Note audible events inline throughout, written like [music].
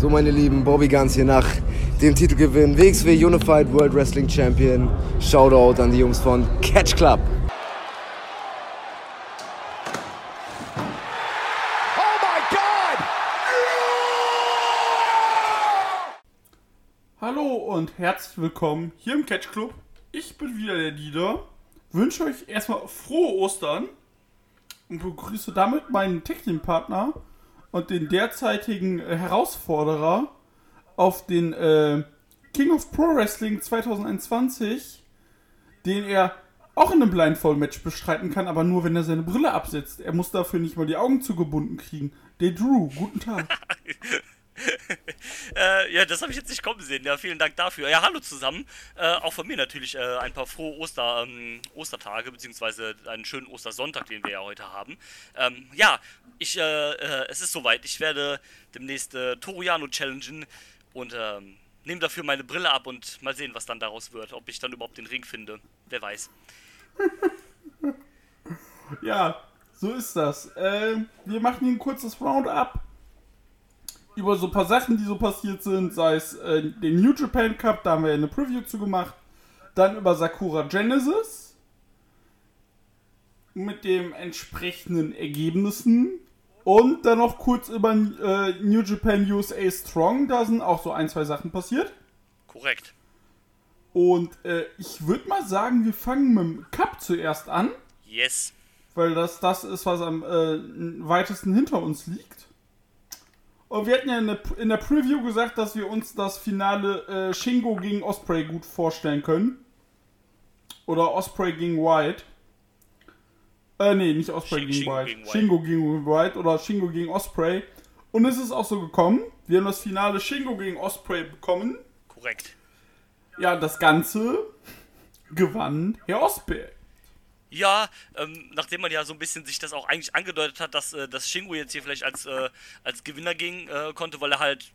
So, meine Lieben, Bobby Guns hier nach dem Titelgewinn WXW Unified World Wrestling Champion. Shoutout an die Jungs von Catch Club. Hallo und herzlich willkommen hier im Catch Club. Ich bin wieder der Dieter. Wünsche euch erstmal frohe Ostern und begrüße damit meinen Technikpartner und den derzeitigen äh, Herausforderer auf den äh, King of Pro Wrestling 2021, den er auch in einem Blindfold-Match bestreiten kann, aber nur, wenn er seine Brille absetzt. Er muss dafür nicht mal die Augen zugebunden kriegen. Der Drew, guten Tag. [laughs] äh, ja, das habe ich jetzt nicht kommen sehen. Ja, vielen Dank dafür. Ja, hallo zusammen. Äh, auch von mir natürlich äh, ein paar frohe Oster, ähm, Ostertage, beziehungsweise einen schönen Ostersonntag, den wir ja heute haben. Ähm, ja, ich, äh, äh, es ist soweit. Ich werde demnächst äh, Toriano challengen und ähm, nehme dafür meine Brille ab und mal sehen, was dann daraus wird. Ob ich dann überhaupt den Ring finde. Wer weiß. [laughs] ja, so ist das. wir machen hier ein kurzes Roundup über so ein paar Sachen, die so passiert sind, sei es äh, den New Japan Cup, da haben wir eine Preview zu gemacht, dann über Sakura Genesis mit den entsprechenden Ergebnissen und dann noch kurz über äh, New Japan USA Strong, da sind auch so ein, zwei Sachen passiert. Korrekt. Und äh, ich würde mal sagen, wir fangen mit dem Cup zuerst an. Yes. Weil das das ist, was am äh, weitesten hinter uns liegt. Und wir hatten ja in der, in der Preview gesagt, dass wir uns das Finale äh, Shingo gegen Osprey gut vorstellen können. Oder Osprey gegen White. Äh, nee, nicht Osprey gegen, Shingo White. gegen White. Shingo gegen White oder Shingo gegen Osprey. Und es ist auch so gekommen. Wir haben das Finale Shingo gegen Osprey bekommen. Korrekt. Ja, das Ganze gewann Herr Osprey. Ja, ähm, nachdem man ja so ein bisschen sich das auch eigentlich angedeutet hat, dass, äh, dass Shingo jetzt hier vielleicht als, äh, als Gewinner gehen äh, konnte, weil er halt,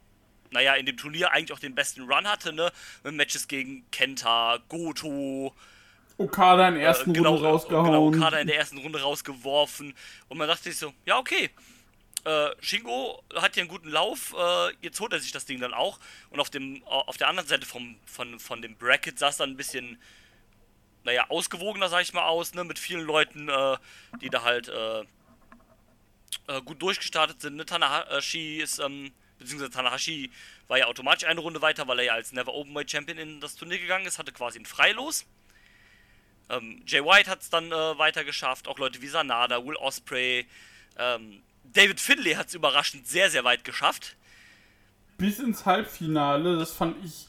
naja, in dem Turnier eigentlich auch den besten Run hatte, ne? Mit Matches gegen Kenta, Goto. Okada in der ersten äh, genau, Runde rausgehauen. Genau, Okada in der ersten Runde rausgeworfen. Und man dachte sich so, ja, okay. Äh, Shingo hat hier einen guten Lauf, äh, jetzt holt er sich das Ding dann auch. Und auf, dem, auf der anderen Seite vom, von, von dem Bracket sah es dann ein bisschen naja, ausgewogener, sag ich mal, aus, ne, mit vielen Leuten, äh, die da halt äh, äh, gut durchgestartet sind. Ne? Tanahashi ist, ähm, beziehungsweise Tanahashi war ja automatisch eine Runde weiter, weil er ja als Never Openweight Champion in das Turnier gegangen ist, hatte quasi ein Freilos. Ähm, Jay White hat es dann äh, weiter geschafft, auch Leute wie Sanada, Will Osprey, ähm, David Finlay hat es überraschend sehr, sehr weit geschafft. Bis ins Halbfinale, das fand ich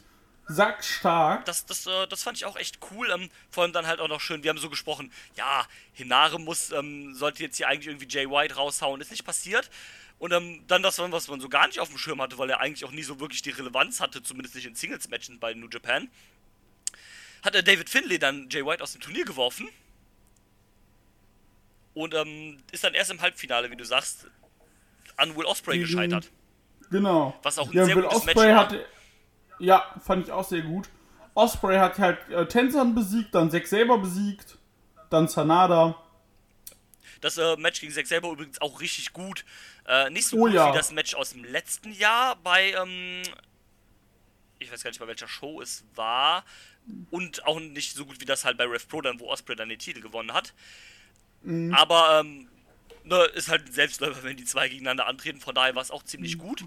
sackstark. Das, das, äh, das fand ich auch echt cool. Ähm, vor allem dann halt auch noch schön, wir haben so gesprochen, ja, Hinare muss, ähm, sollte jetzt hier eigentlich irgendwie Jay White raushauen, ist nicht passiert. Und ähm, dann das, was man so gar nicht auf dem Schirm hatte, weil er eigentlich auch nie so wirklich die Relevanz hatte, zumindest nicht in Singles-Matchen bei New Japan, hat er David Finlay dann Jay White aus dem Turnier geworfen. Und ähm, ist dann erst im Halbfinale, wie du sagst, an Will Osprey gescheitert. Genau. Was auch ein ja, sehr Will gutes Osprey Match war. Hatte ja, fand ich auch sehr gut. Osprey hat halt äh, Tenzan besiegt, dann Zack selber besiegt, dann Sanada. Das äh, Match gegen Zack selber übrigens auch richtig gut. Äh, nicht so oh, gut ja. wie das Match aus dem letzten Jahr bei, ähm, ich weiß gar nicht bei welcher Show es war. Und auch nicht so gut wie das halt bei Rev Pro, dann, wo Osprey dann den Titel gewonnen hat. Mhm. Aber ähm, ne, ist halt ein Selbstläufer, wenn die zwei gegeneinander antreten. Von daher war es auch ziemlich mhm. gut.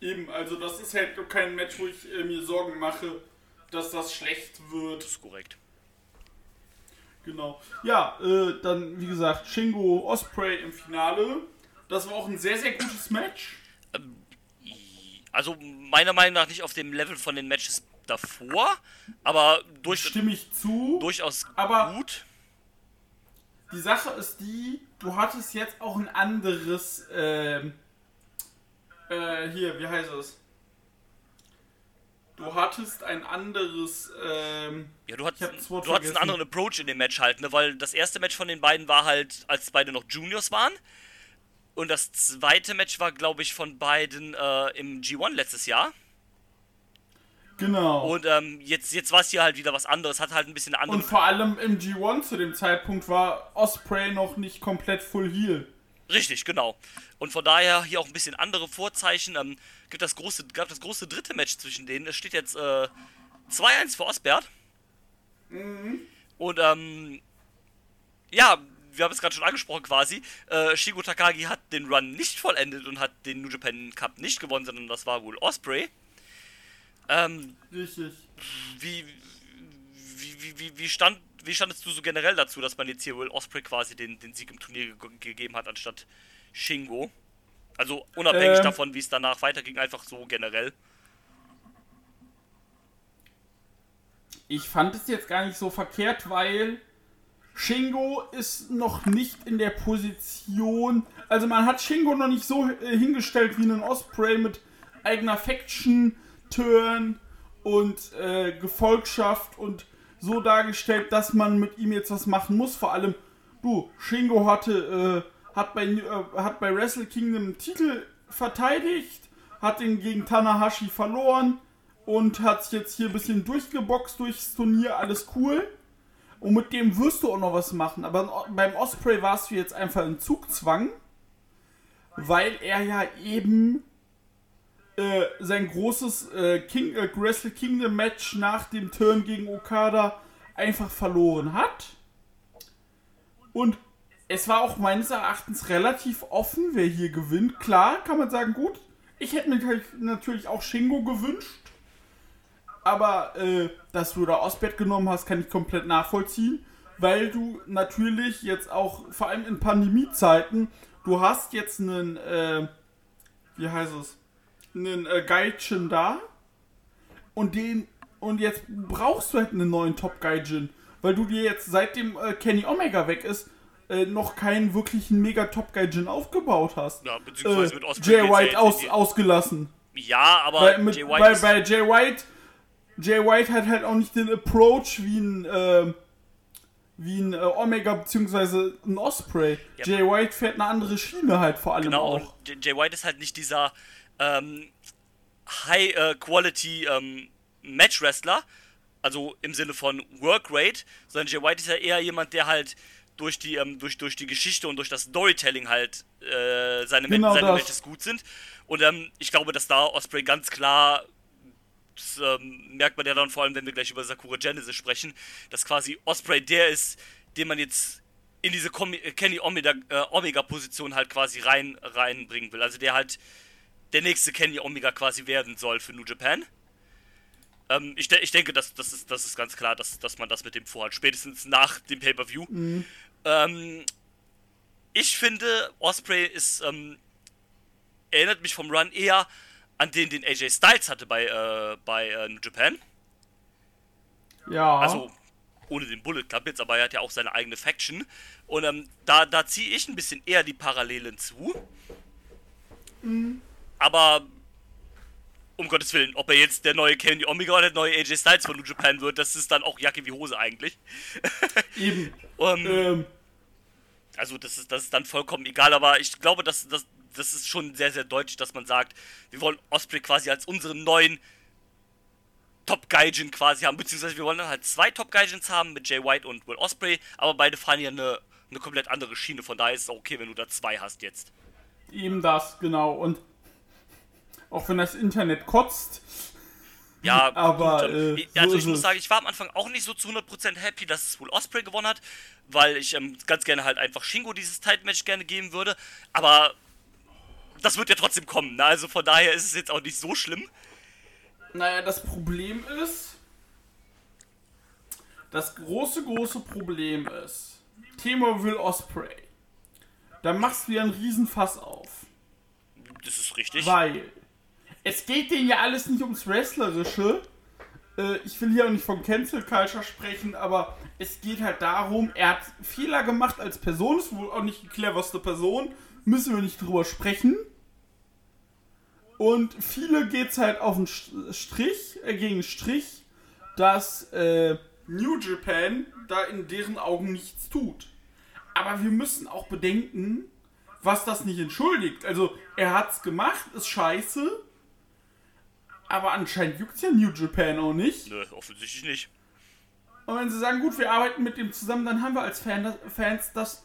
Eben, also das ist halt kein Match, wo ich äh, mir Sorgen mache, dass das schlecht wird. Das ist korrekt. Genau. Ja, äh, dann wie gesagt, Shingo Osprey im Finale. Das war auch ein sehr, sehr gutes Match. Ähm, also meiner Meinung nach nicht auf dem Level von den Matches davor, aber durch, stimme ich zu. Durchaus aber gut. Die Sache ist die, du hattest jetzt auch ein anderes. Äh, äh, hier, wie heißt es? Du hattest ein anderes. Ähm, ja, du hattest, du hattest einen anderen Approach in dem Match halt, ne? Weil das erste Match von den beiden war halt, als beide noch Juniors waren. Und das zweite Match war, glaube ich, von beiden äh, im G1 letztes Jahr. Genau. Und ähm, jetzt, jetzt war es hier halt wieder was anderes, hat halt ein bisschen andere. Und vor allem im G1 zu dem Zeitpunkt war Osprey noch nicht komplett full heal. Richtig, genau. Und von daher hier auch ein bisschen andere Vorzeichen. Ähm, gibt das große, gab das große dritte Match zwischen denen. Es steht jetzt äh, 2-1 für Osbert. Und ähm, ja, wir haben es gerade schon angesprochen quasi. Äh, Shigo Takagi hat den Run nicht vollendet und hat den New Japan Cup nicht gewonnen, sondern das war wohl Osprey. Ähm, Richtig. wie, wie, wie, wie, wie, stand, wie standest du so generell dazu, dass man jetzt hier Will Osprey quasi den, den Sieg im Turnier ge gegeben hat, anstatt Shingo? Also unabhängig Ähm. davon, wie es danach weiterging, einfach so generell. Ich fand es jetzt gar nicht so verkehrt, weil Shingo ist noch nicht in der Position. Also man hat Shingo noch nicht so äh, hingestellt wie einen Osprey mit eigener Faction, Turn und äh, Gefolgschaft und so dargestellt, dass man mit ihm jetzt was machen muss. Vor allem, du, Shingo hatte, äh, hat, bei, äh, hat bei Wrestle Kingdom den Titel verteidigt, hat den gegen Tanahashi verloren und hat sich jetzt hier ein bisschen durchgeboxt durchs Turnier, alles cool. Und mit dem wirst du auch noch was machen. Aber beim Osprey warst du jetzt einfach in Zugzwang, weil er ja eben äh, sein großes äh, King, äh, Wrestle Kingdom Match nach dem Turn gegen Okada einfach verloren hat. Und es war auch meines Erachtens relativ offen, wer hier gewinnt. Klar, kann man sagen, gut, ich hätte mir natürlich auch Shingo gewünscht. Aber äh, dass du da Osbert genommen hast, kann ich komplett nachvollziehen. Weil du natürlich jetzt auch, vor allem in Pandemiezeiten, du hast jetzt einen, äh, wie heißt es, einen äh, Gaijin da. Und den, und jetzt brauchst du halt einen neuen Top Gaijin. Weil du dir jetzt seitdem äh, Kenny Omega weg ist, äh, noch keinen wirklichen mega Top Gaijin aufgebaut hast. Ja, beziehungsweise äh, mit Osprey Jay White aus, ausgelassen. Ja, aber Weil, mit, Jay White weil bei Jay White, Jay White hat halt auch nicht den Approach wie ein, äh, wie ein äh, Omega beziehungsweise ein Osprey. Ja. Jay White fährt eine andere Schiene halt vor allem genau, auch. J- Jay White ist halt nicht dieser ähm, High-Quality ähm, Match-Wrestler, also im Sinne von Work Rate, sondern Jay White ist ja eher jemand, der halt durch die, ähm, durch, durch die Geschichte und durch das Storytelling halt äh, seine, Genau seine. Matches gut sind. Und ähm, ich glaube, dass da Osprey ganz klar das ähm, merkt man ja dann vor allem, wenn wir gleich über Sakura Genesis sprechen, dass quasi Osprey der ist, den man jetzt in diese äh, Kenny Omega, äh, Omega Position halt quasi rein reinbringen will. Also der halt der nächste Kenny Omega quasi werden soll für New Japan. Ähm, ich, de ich denke, dass das ist, das ist ganz klar, dass, dass man das mit dem vorhat, spätestens nach dem Pay-Per-View. Ähm, ich finde, Osprey ist, ähm, erinnert mich vom Run eher an den, den AJ Styles hatte bei, äh, bei äh, New Japan. Ja. Also ohne den Bullet Club jetzt, aber er hat ja auch seine eigene Faction. Und ähm, da, da ziehe ich ein bisschen eher die Parallelen zu. Aber um Gottes Willen, ob er jetzt der neue Kenny Omega oder der neue AJ Styles von New Japan wird, das ist dann auch Jacke wie Hose eigentlich. [laughs] eben. Ähm, [laughs] Ähm, also das ist, das ist dann vollkommen egal, aber ich glaube, dass, dass, das ist schon sehr, sehr deutlich, dass man sagt, wir wollen Osprey quasi als unseren neuen Top Gaijin quasi haben, beziehungsweise wir wollen dann halt zwei Top Gaijins haben mit Jay White und Will Osprey, aber beide fahren ja eine, eine komplett andere Schiene, von daher ist es auch okay, wenn du da zwei hast jetzt. eben das, genau. Und auch wenn das Internet kotzt, Ja, [laughs] Aber, gut, ähm, äh, ich- also so ich muss sagen, ich war am Anfang auch nicht so zu 100% happy, dass es wohl Osprey gewonnen hat, weil ich ähm, ganz gerne halt einfach Shingo dieses Title-Match gerne geben würde, aber das wird ja trotzdem kommen, ne? also von daher ist es jetzt auch nicht so schlimm. Naja, das Problem ist, das große, große Problem ist, Thema Will Osprey. Da machst du ja einen Riesenfass auf. Das ist richtig. Weil es geht denen ja alles nicht ums Wrestlerische. Äh, ich will hier auch nicht von Cancel Culture sprechen, aber es geht halt darum, er hat Fehler gemacht als Person, ist wohl auch nicht die cleverste Person, müssen wir nicht drüber sprechen. Und viele geht's halt auf den St- Strich, äh, gegen den Strich, dass äh, New Japan da in deren Augen nichts tut. Aber wir müssen auch bedenken, was das nicht entschuldigt. Also, er hat's gemacht, ist scheiße. Aber anscheinend juckt's ja New Japan auch nicht. Nö, offensichtlich nicht. Und wenn sie sagen, gut, wir arbeiten mit dem zusammen, dann haben wir als Fan, Fans das,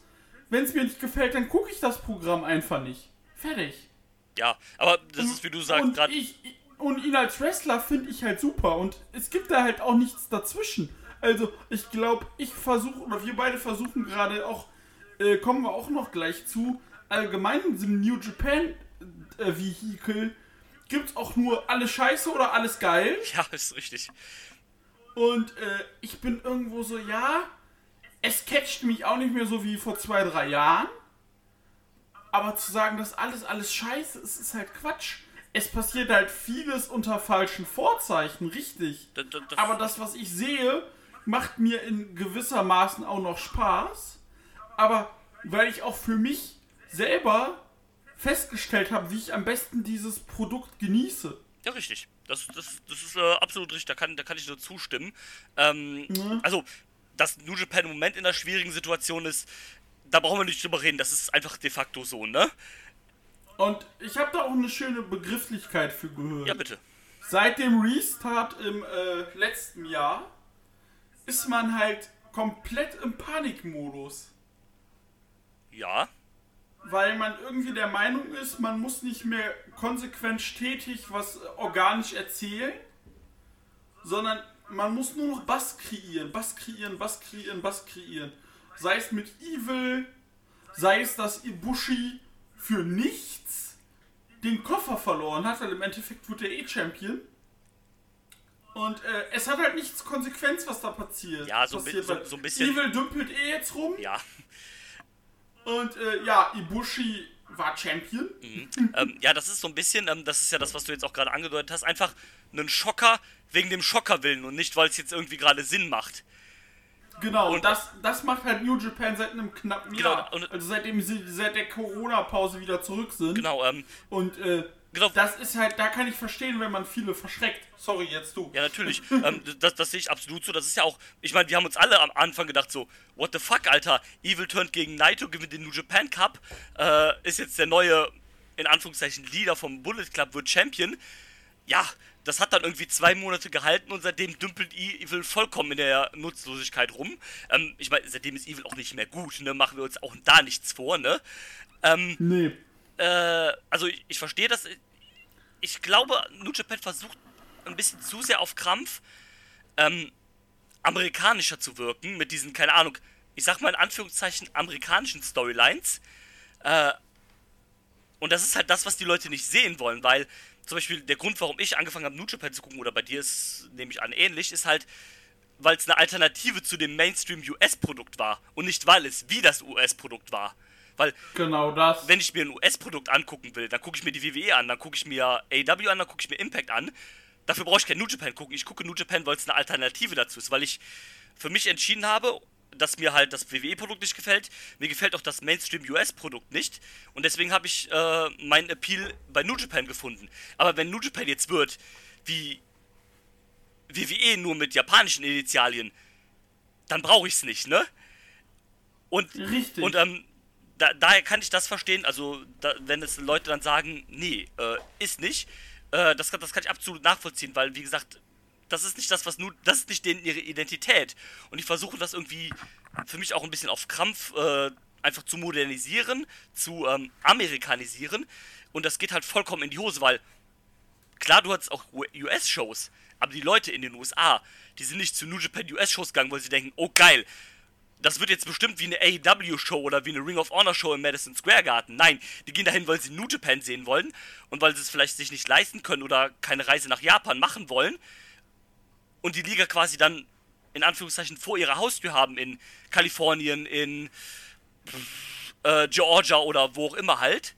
wenn es mir nicht gefällt, dann gucke ich das Programm einfach nicht. Fertig. Ja, aber das ist, wie du sagst, gerade. ich und ihn als Wrestler finde ich halt super und es gibt da halt auch nichts dazwischen. Also ich glaube, ich versuche oder wir beide versuchen gerade auch, äh, kommen wir auch noch gleich zu, allgemein in diesem New Japan äh, Vehikel gibt's auch nur alles Scheiße oder alles geil. [laughs] Ja, ist richtig. Und äh, ich bin irgendwo so, ja, es catcht mich auch nicht mehr so wie vor zwei, drei Jahren. Aber zu sagen, dass alles, alles scheiße ist, ist halt Quatsch. Es passiert halt vieles unter falschen Vorzeichen, richtig. Das, das, das, Aber das, was ich sehe, macht mir in gewisser Maßen auch noch Spaß. Aber weil ich auch für mich selber festgestellt habe, wie ich am besten dieses Produkt genieße. Ja, richtig. Das, das, das ist äh, absolut richtig. Da kann, da kann ich nur zustimmen. Ähm, Mhm. Also, dass New Japan im Moment in einer schwierigen Situation ist, da brauchen wir nicht drüber reden. Das ist einfach de facto so, ne? Und ich habe da auch eine schöne Begrifflichkeit für gehört. Ja, bitte. Seit dem Restart im äh, letzten Jahr ist man halt komplett im Panikmodus. Ja. Weil man irgendwie der Meinung ist, man muss nicht mehr konsequent stetig was organisch erzählen, sondern man muss nur noch Bass kreieren, Bass kreieren, Bass kreieren, Bass kreieren. Sei es mit Evil, sei es, dass Ibushi für nichts den Koffer verloren hat, weil im Endeffekt wurde er eh Champion. Und äh, es hat halt nichts Konsequenz, was da passiert. Ja, so ein passiert, so- so ein bisschen- Evil dümpelt eh jetzt rum. Ja. Und äh, ja, Ibushi war Champion. ähm, ja, das ist so ein bisschen, ähm, das ist ja das, was du jetzt auch gerade angedeutet hast, einfach einen Schocker wegen dem Schocker willen und nicht, weil es jetzt irgendwie gerade Sinn macht. Genau, und das, das macht halt New Japan seit einem knappen Genau, Jahr. also seitdem sie seit der Corona-Pause wieder zurück sind. Genau, ähm, Und äh, Genau. das ist halt, da kann ich verstehen, wenn man viele verschreckt. Sorry, jetzt du. Ja, natürlich. [laughs] ähm, das, das sehe ich absolut so. Das ist ja auch, ich meine, wir haben uns alle am Anfang gedacht so, what the fuck, Alter, Evil turnt gegen Naito, gewinnt den New Japan Cup, äh, ist jetzt der neue, in Anführungszeichen, Leader vom Bullet Club, wird Champion. Ja, das hat dann irgendwie zwei Monate gehalten und seitdem dümpelt Evil vollkommen in der Nutzlosigkeit rum. Ähm, ich meine, seitdem ist Evil auch nicht mehr gut, ne? Machen wir uns auch da nichts vor, ne? Ähm, Nee. Äh, also ich, ich verstehe das. Ich glaube, New Japan versucht ein bisschen zu sehr auf Krampf ähm, amerikanischer zu wirken mit diesen, keine Ahnung, ich sag mal in Anführungszeichen amerikanischen Storylines. Äh, und das ist halt das, was die Leute nicht sehen wollen, weil zum Beispiel der Grund, warum ich angefangen habe, New Japan zu gucken, oder bei dir ist, nehme ich an, ähnlich, ist halt, weil es eine Alternative zu dem Mainstream-US-Produkt war und nicht, weil es wie das US-Produkt war. Weil Genau das. wenn ich mir ein US-Produkt angucken will, dann gucke ich mir die WWE an, dann gucke ich mir AW an, dann gucke ich mir Impact an. Dafür brauche ich kein New Japan gucken. Ich gucke New Japan, weil es eine Alternative dazu ist, weil ich für mich entschieden habe, dass mir halt das WWE-Produkt nicht gefällt. Mir gefällt auch das Mainstream-US-Produkt nicht. Und deswegen habe ich äh, meinen Appeal bei New Japan gefunden. Aber wenn New Japan jetzt wird, wie WWE nur mit japanischen Initialien, dann brauche ich es nicht, ne? Und Richtig. und ähm, da, daher kann ich das verstehen, also da, wenn es Leute dann sagen, nee, äh, ist nicht, äh, das, kann- das kann ich absolut nachvollziehen, weil wie gesagt, das ist nicht das, was nur, das ist nicht denen ihre Identität. Und die versuchen das irgendwie für mich auch ein bisschen auf Krampf äh, einfach zu modernisieren, zu ähm, amerikanisieren. Und das geht halt vollkommen in die Hose, weil klar, du hast auch US-Shows, aber die Leute in den USA, die sind nicht zu New Japan US-Shows gegangen, weil sie denken, oh geil, das wird jetzt bestimmt wie eine AEW-Show oder wie eine Ring of Honor-Show im Madison Square Garden. Nein, die gehen dahin, weil sie New Japan sehen wollen und weil sie es vielleicht sich nicht leisten können oder keine Reise nach Japan machen wollen und die Liga quasi dann in Anführungszeichen vor ihrer Haustür haben in Kalifornien, in äh, Georgia oder wo auch immer halt.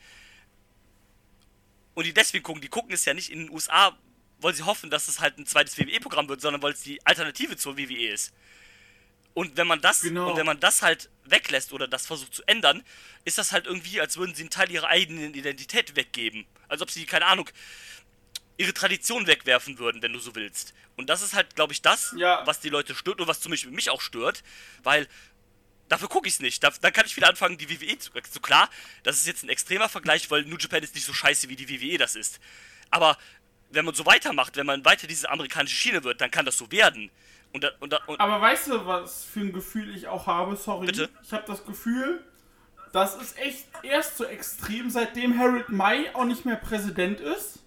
Und die deswegen gucken, die gucken es ja nicht in den USA, weil sie hoffen, dass es halt ein zweites WWE-Programm wird, sondern weil es die Alternative zur WWE ist. Und wenn man das Genau. und wenn man das halt weglässt oder das versucht zu ändern, ist das halt irgendwie, als würden sie einen Teil ihrer eigenen Identität weggeben. Als ob sie, keine Ahnung, ihre Tradition wegwerfen würden, wenn du so willst. Und das ist halt, glaube ich, das, Ja. was die Leute stört und was zum Beispiel mich auch stört, weil dafür gucke ich es nicht. Da, dann kann ich wieder anfangen, die WWE zu. So klar, das ist jetzt ein extremer Vergleich, weil New Japan ist nicht so scheiße, wie die WWE das ist. Aber wenn man so weitermacht, wenn man weiter diese amerikanische Schiene wird, dann kann das so werden. Und, da, und, da, und Aber weißt du, was für ein Gefühl ich auch habe? Sorry. Bitte? Ich habe das Gefühl, das ist echt erst so extrem, seitdem Harold May auch nicht mehr Präsident ist.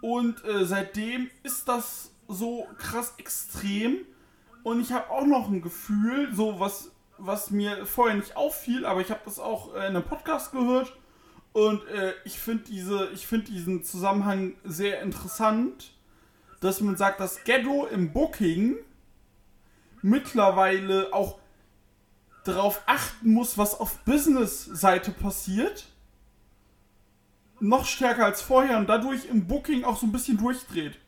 Und äh, seitdem ist das so krass extrem. Und ich habe auch noch ein Gefühl, so was, was mir vorher nicht auffiel, aber ich habe das auch äh, in einem Podcast gehört. Und äh, ich finde diese, ich finde diesen Zusammenhang sehr interessant, dass man sagt, dass Ghetto im Booking mittlerweile auch darauf achten muss, was auf Business-Seite passiert. Noch stärker als vorher und dadurch im Booking auch so ein bisschen durchdreht.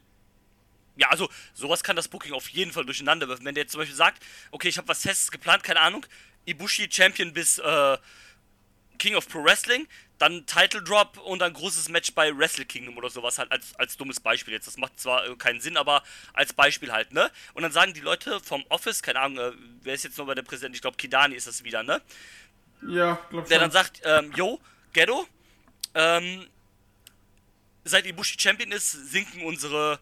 Ja, also sowas kann das Booking auf jeden Fall durcheinander werfen. Wenn der jetzt zum Beispiel sagt, okay, ich habe was Festes geplant, keine Ahnung, Ibushi Champion bis äh, King of Pro Wrestling, dann Title Drop und ein großes Match bei Wrestle Kingdom oder sowas halt als, als dummes Beispiel jetzt. Das macht zwar äh, keinen Sinn, aber als Beispiel halt, ne? Und dann sagen die Leute vom Office, keine Ahnung, äh, wer ist jetzt noch bei der Präsident? Ich glaube, Kidani ist das wieder, ne? Ja, glaub Der schon. dann sagt, ähm, yo, Ghetto, ähm, seit Ibushi Champion ist, sinken unsere,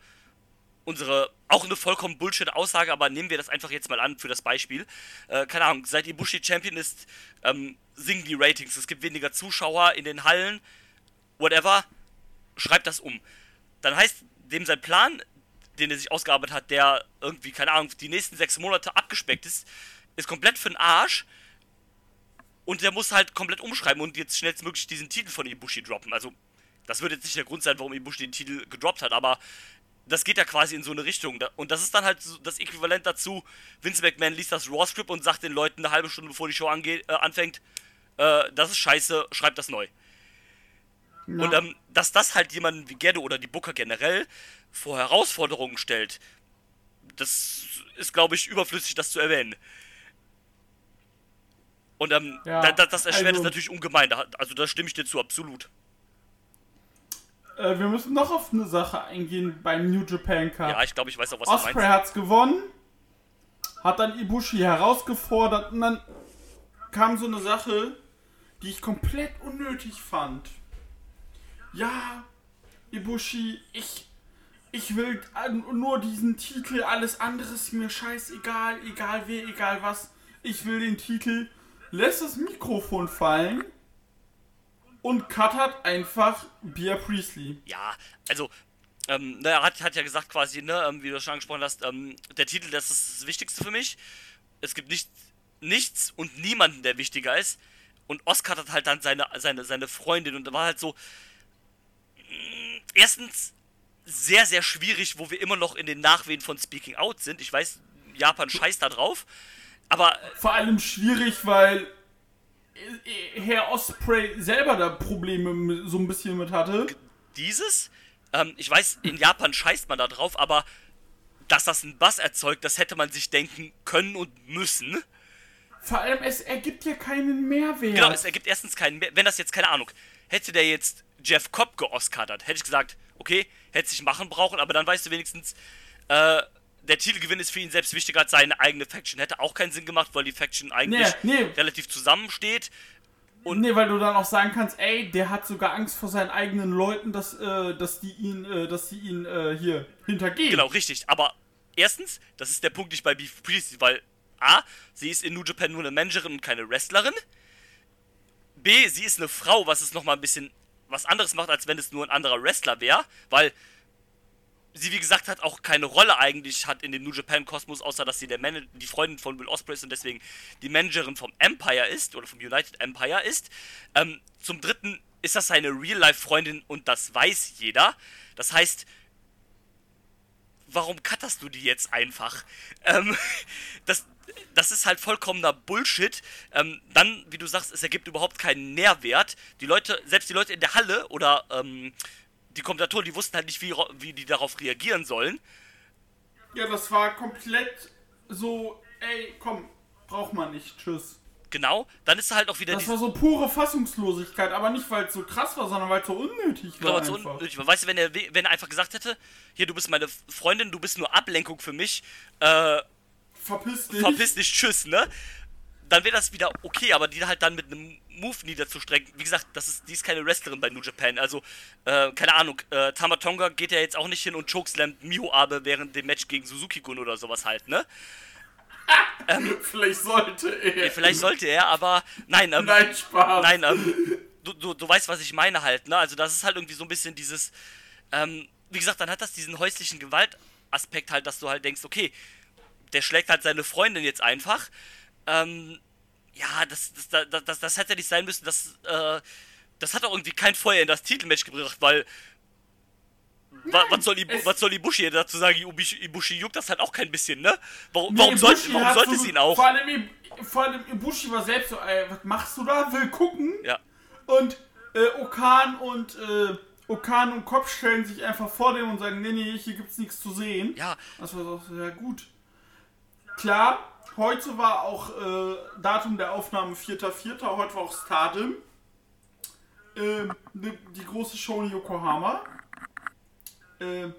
unsere, auch eine vollkommen Bullshit-Aussage, aber nehmen wir das einfach jetzt mal an für das Beispiel. Äh, keine Ahnung, seit Ibushi Champion ist, ähm, sinken die Ratings. Es gibt weniger Zuschauer in den Hallen, whatever. Schreibt das um. Dann heißt dem sein Plan, den er sich ausgearbeitet hat, der irgendwie, keine Ahnung, die nächsten sechs Monate abgespeckt ist, ist komplett für den Arsch. Und der muss halt komplett umschreiben und jetzt schnellstmöglich diesen Titel von Ibushi droppen. Also, das wird jetzt nicht der Grund sein, warum Ibushi den Titel gedroppt hat, aber das geht ja quasi in so eine Richtung. Und das ist dann halt so das Äquivalent dazu, Vince McMahon liest das Raw-Script und sagt den Leuten eine halbe Stunde bevor die Show angeht, äh, anfängt, äh, das ist scheiße, schreibt das neu. Ja. Und ähm, dass das halt jemanden wie Geddo oder die Booker generell vor Herausforderungen stellt, das ist, glaube ich, überflüssig, das zu erwähnen. Und ähm, Ja, da, da, das erschwert also- es natürlich ungemein. Da, also da stimme ich dir zu, absolut. Äh, wir müssen noch auf eine Sache eingehen beim New Japan Cup. Ja, ich glaube, ich weiß auch, was du Osprey meinst. hat's gewonnen, hat dann Ibushi herausgefordert und dann kam so eine Sache, die ich komplett unnötig fand. Ja, Ibushi, ich, ich will nur diesen Titel, alles andere ist mir scheißegal, egal wer, egal was. Ich will den Titel. Lässt das Mikrofon fallen und cuttert einfach Bia Priestley. Ja, also, ähm, na, er hat, hat ja gesagt quasi, ne, ähm, wie du schon angesprochen hast, ähm, der Titel, das ist das Wichtigste für mich. Es gibt nicht, nichts und niemanden, der wichtiger ist. Und Oscar hat halt dann seine, seine, seine Freundin und da war halt so, mh, erstens sehr, sehr schwierig, wo wir immer noch in den Nachwehen von Speaking Out sind. Ich weiß, Japan scheißt da drauf. Aber Vor allem schwierig, weil Herr Osprey selber da Probleme so ein bisschen mit hatte. dieses, ähm, ich weiß, in Japan scheißt man da drauf, aber dass das einen Bass erzeugt, das hätte man sich denken können und müssen. Vor allem, es ergibt ja keinen Mehrwert. Genau, es ergibt erstens keinen mehr. Wenn das jetzt, keine Ahnung, hätte der jetzt Jeff Cobb geoscardert, hätte ich gesagt, okay, hätte sich machen brauchen, aber dann weißt du wenigstens, äh, der Titelgewinn ist für ihn selbst wichtiger als seine eigene Faction. Hätte auch keinen Sinn gemacht, weil die Faction eigentlich Nee, nee. relativ zusammensteht. Und nee, weil du dann auch sagen kannst, ey, der hat sogar Angst vor seinen eigenen Leuten, dass, äh, dass die ihn, äh, dass die ihn äh, hier hintergehen. Genau, richtig. Aber erstens, das ist der Punkt nicht bei Beef Priestley, weil A, sie ist in New Japan nur eine Managerin und keine Wrestlerin. B, sie ist eine Frau, was es nochmal ein bisschen was anderes macht, als wenn es nur ein anderer Wrestler wäre, weil sie, wie gesagt, hat auch keine Rolle eigentlich hat in dem New Japan Kosmos, außer dass sie der Man die Freundin von Will Ospreay ist und deswegen die Managerin vom Empire ist oder vom United Empire ist. Ähm, zum dritten ist das seine Real-Life-Freundin und das weiß jeder. Das heißt, warum cutterst du die jetzt einfach? Ähm, [laughs] das, das ist halt vollkommener Bullshit. Ähm, dann, wie du sagst, es ergibt überhaupt keinen Nährwert. Die Leute, selbst die Leute in der Halle oder ähm, die Kommentatoren, die wussten halt nicht, wie, wie die darauf reagieren sollen. Ja, das war komplett so, ey, komm, braucht man nicht, tschüss. Genau. Dann ist halt auch wieder Das war so pure Fassungslosigkeit, aber nicht, weil es so krass war, sondern weil es so unnötig war. Genau, so unnötig war. Weißt du, wenn er, wenn er einfach gesagt hätte, hier, du bist meine Freundin, du bist nur Ablenkung für mich, äh, Verpiss dich. verpiss dich, tschüss, ne? Dann wäre das wieder okay, aber die halt dann mit einem Move niederzustrecken. Wie gesagt, das ist, die ist keine Wrestlerin bei New Japan. Also, äh, keine Ahnung, äh, Tamatonga geht ja jetzt auch nicht hin und chokeslammt Miho Abe während dem Match gegen Suzuki-Gun oder sowas halt, ne? [laughs] ähm, vielleicht sollte er. Vielleicht sollte er, aber nein, ähm, Nein, Spaß. Nein, ähm, du, du, du weißt, was ich meine halt, ne? Also das ist halt irgendwie so ein bisschen dieses, ähm, wie gesagt, dann hat das diesen häuslichen Gewaltaspekt halt, dass du halt denkst, okay, der schlägt halt seine Freundin jetzt einfach. Ähm, ja, das, das, das, das, das hätte nicht sein müssen, das, äh, das hat auch irgendwie kein Feuer in das Titelmatch gebracht, weil wa- was soll, Ibu, was soll Ibushi dazu sagen? Ibushi, Ibushi juckt das halt auch kein bisschen, ne? Warum, Nee, warum, sollte, Ibushi warum sollte so- sie ihn auch? Vor allem, vor allem Ibushi war selbst so, ey, was machst du da? Will gucken. Ja. Und äh, Okan und äh, Okan und Kopf stellen sich einfach vor dem und sagen, nee, nee, hier gibt's nichts zu sehen. Ja, Das war so, ja gut. Klar, heute war auch äh, Datum der Aufnahme 4.4., heute war auch Stardom. Ne- die große Show in Yokohama. Ähm,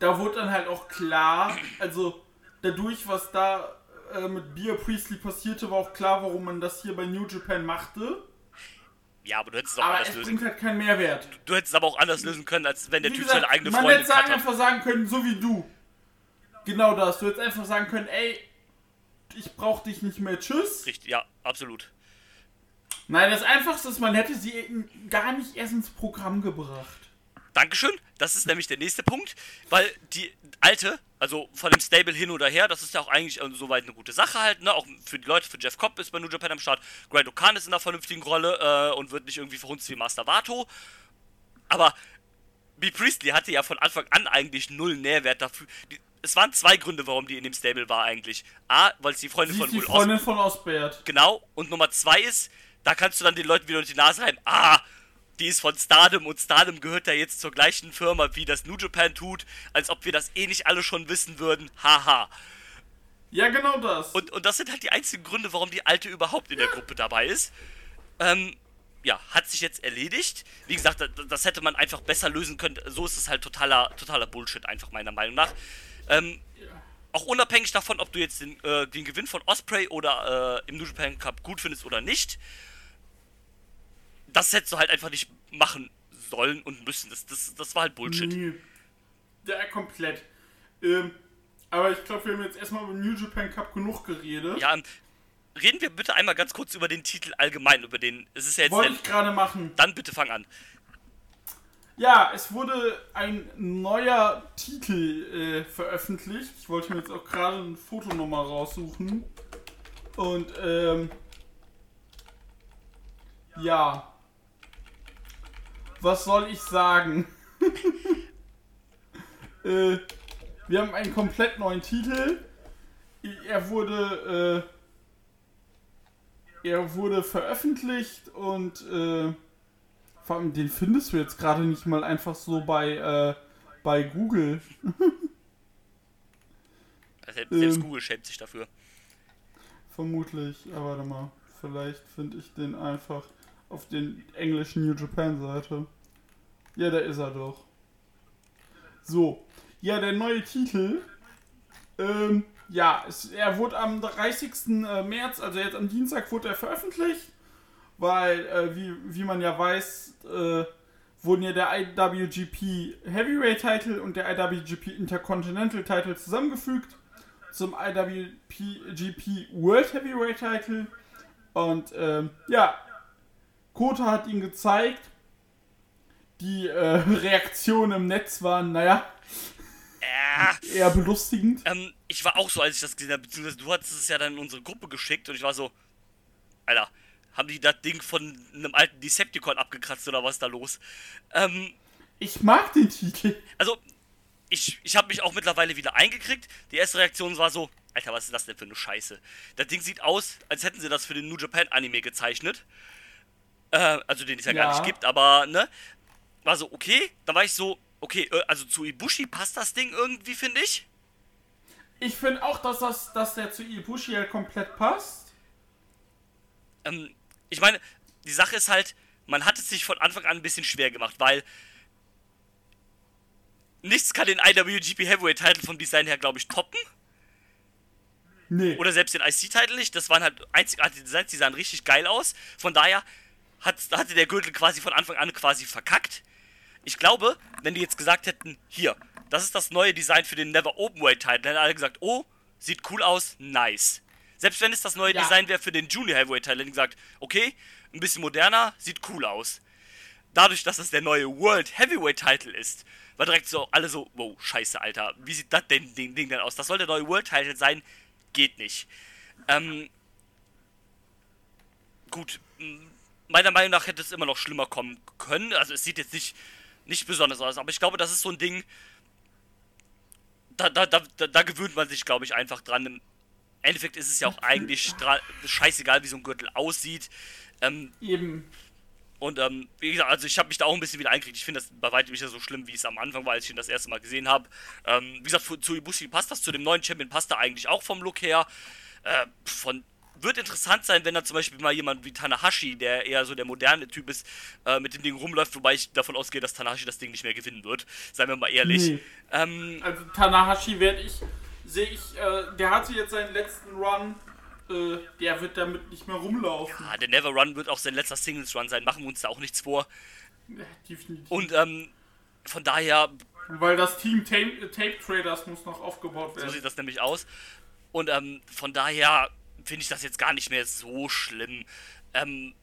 da wurde dann halt auch klar, also dadurch, was da äh, mit Bia Priestley passierte, war auch klar, warum man das hier bei New Japan machte. ja, aber du hättest es auch Aber anders es lösen bringt halt keinen Mehrwert. Du hättest es aber auch anders lösen können, als wenn der Wie Typ gesagt, seine eigene man Freundin hätte sagen, hat. einfach sagen können, so wie du. Genau das. Du hättest einfach sagen können, ey, ich brauch dich nicht mehr, tschüss. Richtig, ja, absolut. Nein, das Einfachste ist, man hätte sie gar nicht erst ins Programm gebracht. Dankeschön. Das ist nämlich der nächste Punkt, weil die alte, also von dem Stable hin oder her, das ist ja auch eigentlich soweit eine gute Sache halt, ne? Auch für die Leute, für Jeff Cobb ist bei New Japan am Start. Great Okan ist in einer vernünftigen Rolle äh, und wird nicht irgendwie verhunzt wie Master Vato. Aber B. Priestley hatte ja von Anfang an eigentlich null Nährwert dafür. Die, es waren zwei Gründe, warum die in dem Stable war eigentlich. A, weil es die Freundin Sie von Will Freundin von Osbert. Genau. Und Nummer zwei ist, da kannst du dann den Leuten wieder unter die Nase reiben, ah, die ist von Stardom und Stardom gehört ja jetzt zur gleichen Firma, wie das New Japan tut, als ob wir das eh nicht alle schon wissen würden. Haha. Ja, genau das. Und, und das sind halt die einzigen Gründe, warum die Alte überhaupt in der Gruppe dabei ist. Ähm, ja, hat sich jetzt erledigt. Wie gesagt, das, das hätte man einfach besser lösen können. So ist es halt totaler, totaler Bullshit, einfach meiner Meinung nach. Ähm, auch unabhängig davon, ob du jetzt den, äh, den Gewinn von Osprey oder äh, im New Japan Cup gut findest oder nicht, das hättest du halt einfach nicht machen sollen und müssen. Das, das, das war halt Bullshit. Nee. Ja, komplett. Ähm, aber ich glaube, wir haben jetzt erstmal über den New Japan Cup genug geredet. Ja, ähm, reden wir bitte einmal ganz kurz über den Titel allgemein, über den. Es ist ja jetzt. Wollte ich gerade machen. dann bitte fang an. Ja, es wurde ein neuer Titel äh, veröffentlicht. Ich wollte mir jetzt auch gerade ein Foto nochmal raussuchen. Und, ähm. Ja. Was soll ich sagen? [laughs] äh, wir haben einen komplett neuen Titel. Er wurde, äh, er wurde veröffentlicht und, äh, vor allem, den findest du jetzt gerade nicht mal einfach so bei, äh, bei Google. [laughs] Also Selbst, selbst Ähm. Google schämt sich dafür. Vermutlich. Aber warte mal. Vielleicht finde ich den einfach auf den englischen New Japan Seite. Ja, da ist er doch. So. Ja, der neue Titel. Ähm, ja, es, er wurde am 30. äh, März, also jetzt am Dienstag, wurde er veröffentlicht. Weil, äh, wie, wie man ja weiß, äh, wurden ja der IWGP Heavyweight Title und der IWGP Intercontinental Title zusammengefügt zum IWGP World Heavyweight Title. Und ähm, ja, Kota hat ihn gezeigt. Die äh, [laughs] Reaktionen im Netz waren, naja, Äh, eher belustigend. ähm, ich war auch so, als ich das gesehen habe, beziehungsweise du hattest es ja dann in unsere Gruppe geschickt und ich war so, Alter, haben die das Ding von einem alten Decepticon abgekratzt oder was da los? Ähm, Ich mag den Titel. also, ich, ich habe mich auch mittlerweile wieder eingekriegt. Die erste Reaktion war so, Alter, was ist das denn für eine Scheiße? Das Ding sieht aus, als hätten sie das für den New Japan Anime gezeichnet. Äh, also den es ja, gar Ja. nicht gibt, aber, ne? War so, okay. Dann war ich so, okay, äh, also zu Ibushi passt das Ding irgendwie, finde ich. Ich finde auch, dass, das, dass der zu Ibushi halt komplett passt. ähm, ich meine, die Sache ist halt, man hat es sich von Anfang an ein bisschen schwer gemacht, weil nichts kann den IWGP Heavyweight Title vom Design her, glaube ich, toppen. Nee. Oder selbst den IC-Title nicht. Das waren halt einzigartige Designs, die sahen richtig geil aus. Von daher hat, hatte der Gürtel quasi von Anfang an quasi verkackt. Ich glaube, wenn die jetzt gesagt hätten, hier, das ist das neue Design für den Never Openweight Title, dann hätten alle gesagt, oh, sieht cool aus, nice. Selbst wenn es das neue Ja. Design wäre für den Junior Heavyweight Title, gesagt, okay, ein bisschen moderner, sieht cool aus. Dadurch, dass es der neue World Heavyweight Title ist, war direkt so alle so, wow, scheiße, Alter, wie sieht das denn Ding, Ding denn aus? Das soll der neue World Title sein, geht nicht. Ähm, gut, meiner Meinung nach hätte es immer noch schlimmer kommen können. Also es sieht jetzt nicht, nicht besonders aus, aber ich glaube, das ist so ein Ding, da, da, da, da, da gewöhnt man sich, glaube ich, einfach dran. Endeffekt ist es ja auch eigentlich scheißegal, wie so ein Gürtel aussieht. Ähm, Eben. und ähm, wie gesagt, also ich habe mich da auch ein bisschen wieder eingekriegt. Ich finde das bei weitem nicht so schlimm, wie es am Anfang war, als ich ihn das erste Mal gesehen habe. Ähm, wie gesagt, zu- zu Ibushi passt das, zu dem neuen Champion passt er eigentlich auch vom Look her. Äh, von wird interessant sein, wenn da zum Beispiel mal jemand wie Tanahashi, der eher so der moderne Typ ist, äh, mit dem Ding rumläuft, wobei ich davon ausgehe, dass Tanahashi das Ding nicht mehr gewinnen wird. Seien wir mal ehrlich. Nee. Ähm, Also Tanahashi werde ich, sehe ich, äh, der hatte jetzt seinen letzten Run, äh, der wird damit nicht mehr rumlaufen. ah, der Never Run wird auch sein letzter Singles Run sein, machen wir uns da auch nichts vor. Ja, definitiv. Und ähm, von daher Weil das Team Tape, Tape Traders muss noch aufgebaut So werden. sieht das nämlich aus. Und ähm, von daher finde ich das jetzt gar nicht mehr so schlimm. Ähm,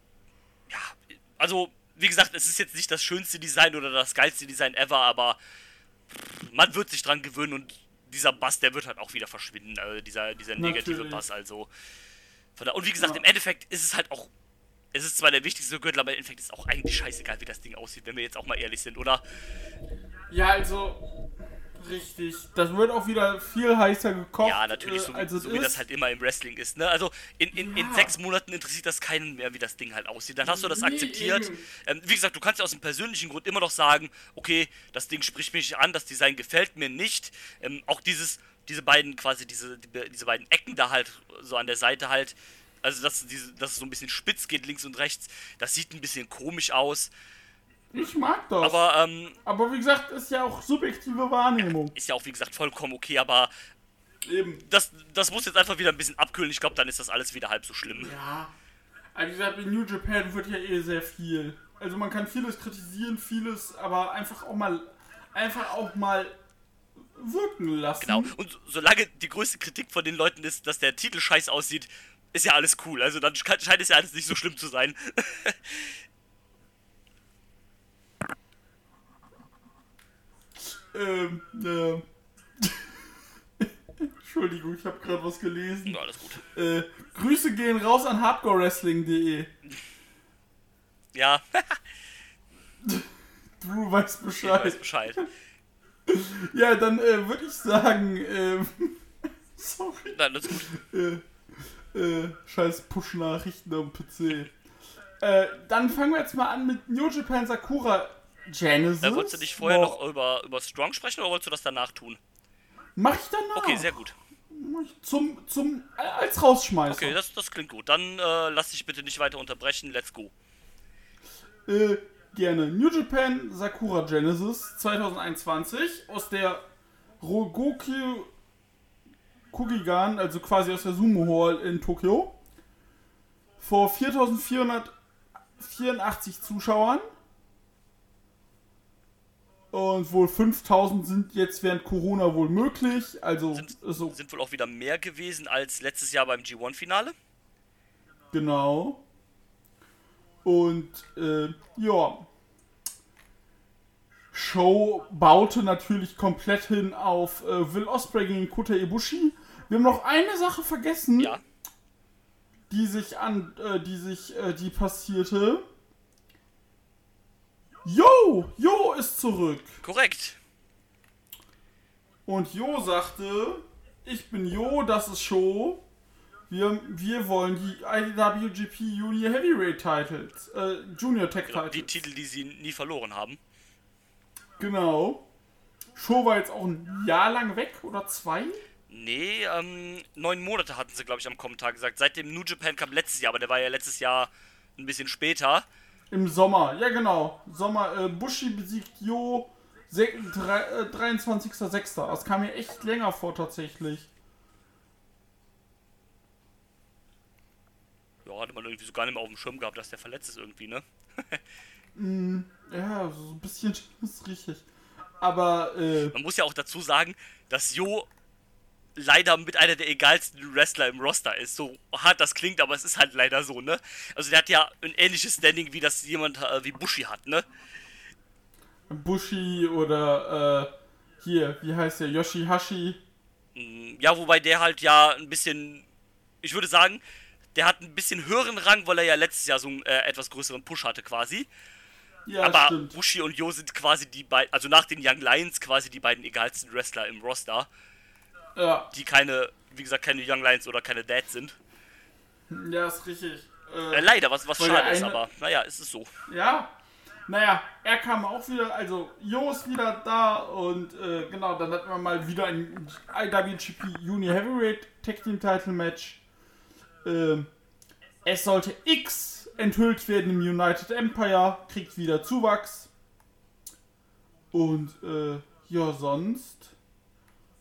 ja, also, wie gesagt, es ist jetzt nicht das schönste Design oder das geilste Design ever, aber man wird sich dran gewöhnen und dieser Bass, der wird halt auch wieder verschwinden, also dieser, dieser negative Natürlich. Bass, also. Von da, und wie gesagt, Ja. im Endeffekt ist es halt auch. Es ist zwar der wichtigste Gürtel, aber im Endeffekt ist es auch eigentlich scheißegal, wie das Ding aussieht, wenn wir jetzt auch mal ehrlich sind, oder? Ja, also richtig. Das wird auch wieder viel heißer gekocht. Ja, natürlich, äh, so, als wie, es so wie ist. das halt immer im Wrestling ist. Ne? Also in, in, in Ja. sechs Monaten interessiert das keinen mehr, wie das Ding halt aussieht. Dann hast du das Nee, akzeptiert. Ähm, wie gesagt, du kannst ja aus dem persönlichen Grund immer noch sagen, okay, das Ding spricht mich an, das Design gefällt mir nicht. Ähm, auch dieses, diese beiden quasi, diese, die, diese beiden Ecken da halt, so an der Seite halt, also dass, diese, dass es so ein bisschen spitz geht, links und rechts, das sieht ein bisschen komisch aus. Ich mag das. Aber, Aber ähm, wie gesagt, ist ja auch subjektive Wahrnehmung. ist ja auch, wie gesagt, vollkommen okay, aber Eben. das, das muss jetzt einfach wieder ein bisschen abkühlen. Ich glaube, dann ist das alles wieder halb so schlimm. Ja. Also wie gesagt, in New Japan wird ja eh sehr viel. Also man kann vieles kritisieren, vieles, aber einfach auch mal, einfach auch mal wirken lassen. Genau. Und so- solange die größte Kritik von den Leuten ist, dass der Titel scheiß aussieht, ist ja alles cool. Also dann sch- scheint es ja alles nicht so schlimm zu sein. [laughs] Ähm, äh. [laughs] Entschuldigung, ich habe gerade was gelesen. ja, alles gut. Äh, Grüße gehen raus an hardcorewrestling.de. Ja, [laughs] Du weißt ich Bescheid. weiß Bescheid. Ja, dann äh, würde ich sagen, ähm, [laughs] sorry, Nein, alles gut. äh, äh, scheiß Push-Nachrichten am PC. Äh, dann fangen wir jetzt mal an mit New Japan Sakura Genesis. Äh, wolltest du nicht vorher Boah, noch über, über Strong sprechen oder wolltest du das danach tun? Mach ich danach. Okay, sehr gut. Zum, zum, äh, als Rausschmeißer. Okay, das, das klingt gut. Dann äh, lass dich bitte nicht weiter unterbrechen. Let's go. Äh, gerne. New Japan Sakura Genesis 2021 aus der Rogoku Kugigan, also quasi aus der Sumo Hall in Tokio. Vor 4484 Zuschauern. Und wohl 5000 sind jetzt während Corona wohl möglich. Also, Sind- so, Sind wohl auch wieder mehr gewesen als letztes Jahr beim G1-Finale. Genau. Und äh, ja. Show baute natürlich komplett hin auf äh, Will Ospreay gegen Kota Ibushi. Wir haben noch eine Sache vergessen, Ja, die sich an, äh, die sich, äh, die passierte. Jo, Jo ist zurück. korrekt. Und Jo sagte, ich bin Jo, das ist Show. Wir, wir wollen die IWGP Junior Heavyweight Titles, äh, Junior Tech Genau, Titles. die Titel, die sie nie verloren haben. Genau. Show war jetzt auch ein Jahr lang weg oder zwei? Nee, ähm, neun Monate hatten sie, glaube ich, am Kommentar gesagt. Seit dem New Japan Cup letztes Jahr, aber der war ja letztes Jahr ein bisschen später. Im Sommer, ja genau. Sommer, äh, Bushi besiegt Jo se- drei- äh, 23.06. Das kam mir echt länger vor tatsächlich. Ja, hatte man irgendwie so gar nicht mehr auf dem Schirm gehabt, dass der verletzt ist irgendwie, ne? [laughs] Ja, so ein bisschen [laughs] ist richtig. Aber, äh, Man muss ja auch dazu sagen, dass Jo leider mit einer der egalsten Wrestler im Roster ist. So hart das klingt, aber es ist halt leider so, ne? Also der hat ja ein ähnliches Standing, wie das jemand äh, wie Bushi hat, ne? Bushi oder äh, hier, wie heißt der? Yoshihashi. Ja, wobei der halt ja ein bisschen, ich würde sagen, der hat ein bisschen höheren Rang, weil er ja letztes Jahr so einen äh, etwas größeren Push hatte quasi. Ja, Aber stimmt. Bushi und Yo sind quasi die beiden, also nach den Young Lions quasi die beiden egalsten Wrestler im Roster, Ja, die keine, wie gesagt, keine Young Lions oder keine Dads sind. ja, ist richtig. Äh, Äh, leider, was, was schade ist, aber naja, es ist so. ja, naja, er kam auch wieder, also Jo ist wieder da und äh, genau, dann hatten wir mal wieder ein IWGP Juni Heavyweight Tag Team Title Match. Ähm, es sollte X enthüllt werden im United Empire, kriegt wieder Zuwachs. Und äh, ja, sonst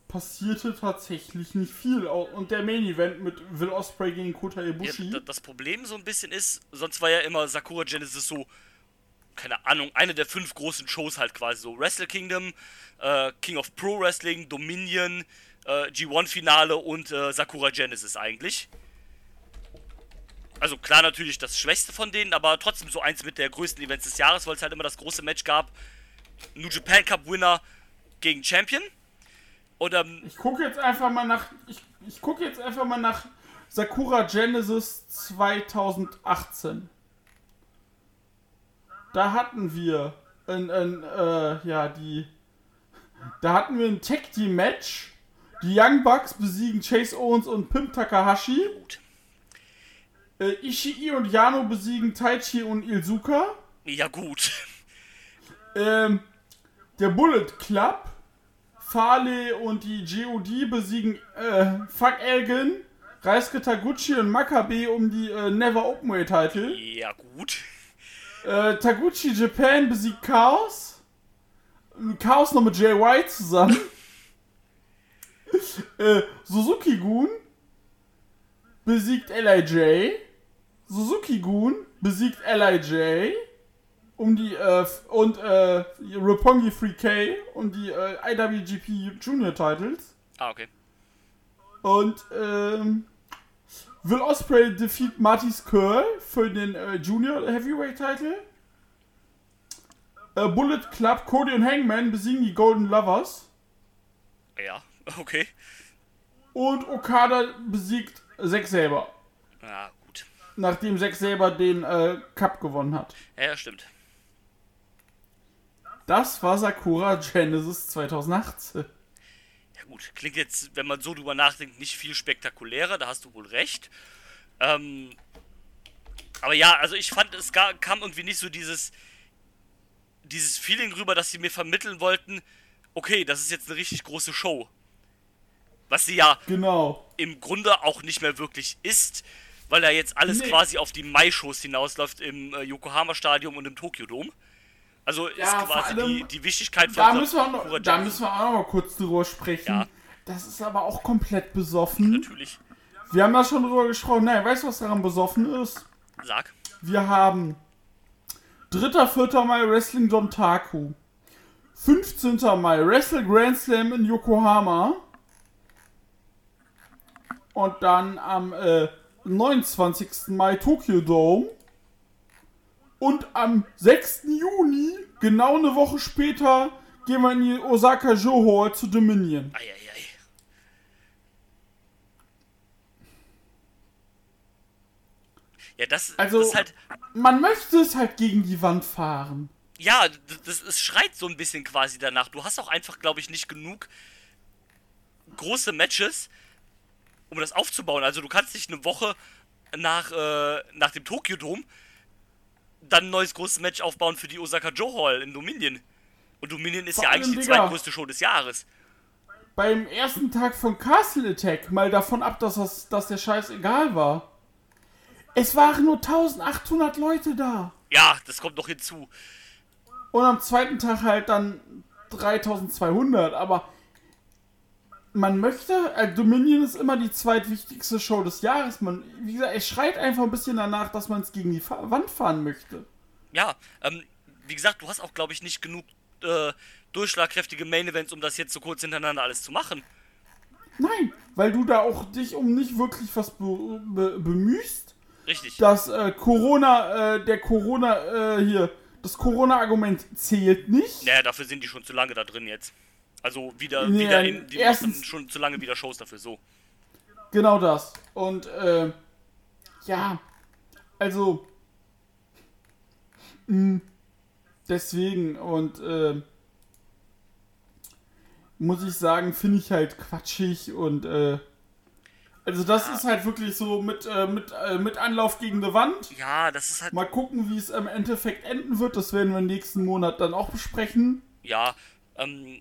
passierte tatsächlich nicht viel. Und der Main Event mit Will Ospreay gegen Kota Ja, Ibushi. d- das Problem so ein bisschen ist, sonst war ja immer Sakura Genesis so, keine Ahnung, eine der fünf großen Shows halt quasi so. Wrestle Kingdom, äh, King of Pro Wrestling, Dominion, äh, G1-Finale und äh, Sakura Genesis eigentlich. Also klar natürlich das schwächste von denen, aber trotzdem so eins mit der größten Events des Jahres, weil es halt immer das große Match gab. New Japan Cup Winner gegen Champion. Und ähm, Ich gucke jetzt einfach mal nach. Ich, ich gucke jetzt einfach mal nach Sakura Genesis 2018. Da hatten wir ein, ein äh, ja, die. Da hatten wir ein Tag Team Match. Die Young Bucks besiegen Chase Owens und Pimp Takahashi. gut. Äh, Ishii und Yano besiegen Taichi und Ilzuka. Ja gut. Ähm, der Bullet Club, Farley und die GOD besiegen äh, Fuck Elgin, Reisuke Taguchi und Makabe um die äh, Never Openweight Title. Ja gut. Äh, Taguchi Japan besiegt Chaos. Chaos noch mit Jay White zusammen. [laughs] äh, Suzuki Gun besiegt LIJ. Suzuki Gun besiegt LIJ um die äh, und äh, Roppongi 3K um die äh, IWGP Junior Titles. Ah, okay. Und ähm, Will Osprey defeat Marty's Curl für den äh, Junior Heavyweight Title. Äh, Bullet Club, Cody und Hangman besiegen die Golden Lovers. Ja, [laughs] okay. Und Okada besiegt Zack Saber. Ja, gut. Nachdem Zack Saber den äh, Cup gewonnen hat. Ja, stimmt. Das war Sakura Genesis 2018. Ja gut, klingt jetzt, wenn man so drüber nachdenkt, nicht viel spektakulärer, da hast du wohl recht. Ähm, aber ja, also ich fand, es kam irgendwie nicht so dieses, dieses Feeling rüber, dass sie mir vermitteln wollten, okay, das ist jetzt eine richtig große Show. Was sie ja Genau. im Grunde auch nicht mehr wirklich ist, weil ja jetzt alles Nee. quasi auf die Mai-Shows hinausläuft im äh, Yokohama-Stadion und im Tokyo-Dom. Also ist Ja, quasi die, allem, die Wichtigkeit von Da müssen, wir noch, da müssen wir auch noch mal kurz drüber sprechen. Ja. Das ist aber auch komplett besoffen. Natürlich. Wir haben da schon drüber gesprochen. Nein, weißt du, was daran besoffen ist? Sag. Wir haben 3. 4. Mai Wrestling Dontaku. 15. Mai Wrestle Grand Slam in Yokohama. Und dann am äh, 29. Mai Tokyo Dome. Und am 6. Juni, genau eine Woche später, gehen wir in die Osaka Hall zu Dominion. Eieiei. Ja, das, Also- das ist halt. Man möchte es halt gegen die Wand fahren. Ja, das, es schreit so ein bisschen quasi danach. Du hast auch einfach, glaube ich, nicht genug große Matches, um das aufzubauen. Also du kannst nicht eine Woche nach, äh, nach dem Tokyo Dome dann ein neues großes Match aufbauen für die Osaka Joe Hall in Dominion. Und Dominion ist Vor ja eigentlich die Digga. zweitgrößte Show des Jahres. beim ersten Tag von Castle Attack, mal davon ab, dass, das, dass der Scheiß egal war. Es waren nur 1800 Leute da. Ja, das kommt noch hinzu. Und am zweiten Tag halt dann 3200. Aber man möchte, äh, Dominion ist immer die zweitwichtigste Show des Jahres. Man, wie gesagt, es schreit einfach ein bisschen danach, dass man es gegen die Fa Wand fahren möchte. Ja, ähm, wie gesagt, du hast auch, glaube ich, nicht genug äh, durchschlagkräftige Main Events, um das jetzt so kurz hintereinander alles zu machen. Nein, weil du da auch dich um nicht wirklich was be be bemühst, Richtig. dass äh, Corona, äh, der Corona, äh, hier, das Corona-Argument zählt nicht. Naja, dafür sind die schon zu lange da drin jetzt. Also wieder, Nee, wieder in, die erstens- machen schon zu lange wieder Shows dafür, so. Genau das. Und, äh, ja, also, mh, deswegen und, äh, muss ich sagen, finde ich halt quatschig und, äh, also das ist halt wirklich so mit, äh, mit, äh, mit Anlauf gegen die Wand. Ja, das ist halt. Mal gucken, wie es im Endeffekt enden wird. Das werden wir nächsten Monat dann auch besprechen. Ja, ähm,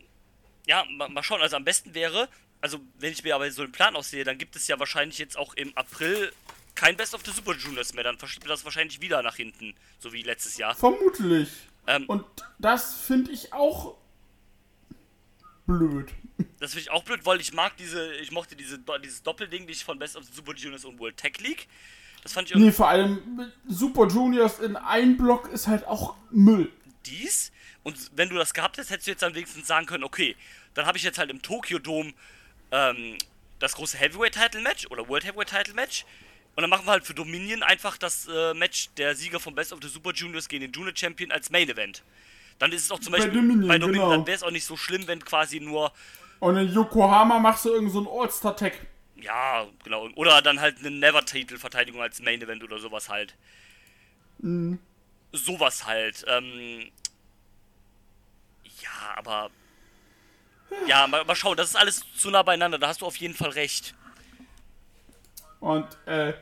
ja, mal, mal schauen. Also am besten wäre, also wenn ich mir aber so einen Plan aussehe, dann gibt es ja wahrscheinlich jetzt auch im April kein Best of the Super Juniors mehr. Dann verschiebt man das wahrscheinlich wieder nach hinten, so wie letztes Jahr. Vermutlich. Ähm, Und das finde ich auch blöd. [laughs] Das finde ich auch blöd, weil ich mag diese, ich mochte diese, dieses Doppelding nicht von Best of the Super Juniors und World Tech League. Das fand ich irgendwie Nee, vor allem Super Juniors in ein Block ist halt auch Müll. dies. Und wenn du das gehabt hättest, hättest du jetzt dann wenigstens sagen können, okay, dann habe ich jetzt halt im Tokyo Dome ähm, das große Heavyweight Title Match oder World Heavyweight Title Match. Und dann machen wir halt für Dominion einfach das äh, Match der Sieger von Best of the Super Juniors gegen den Junior Champion als Main Event. Dann ist es auch zum Bei Beispiel Dominion, bei Dominion, genau. dann wäre es auch nicht so schlimm, wenn quasi nur Und in Yokohama machst du irgend so All-Star-Tag. Ja, genau. Oder dann halt eine Never-Title-Verteidigung als Main-Event oder sowas halt. Sowas halt. Ähm, ja, aber. Ja, mal, mal schauen, das ist alles zu nah beieinander, da hast du auf jeden Fall recht. Und äh,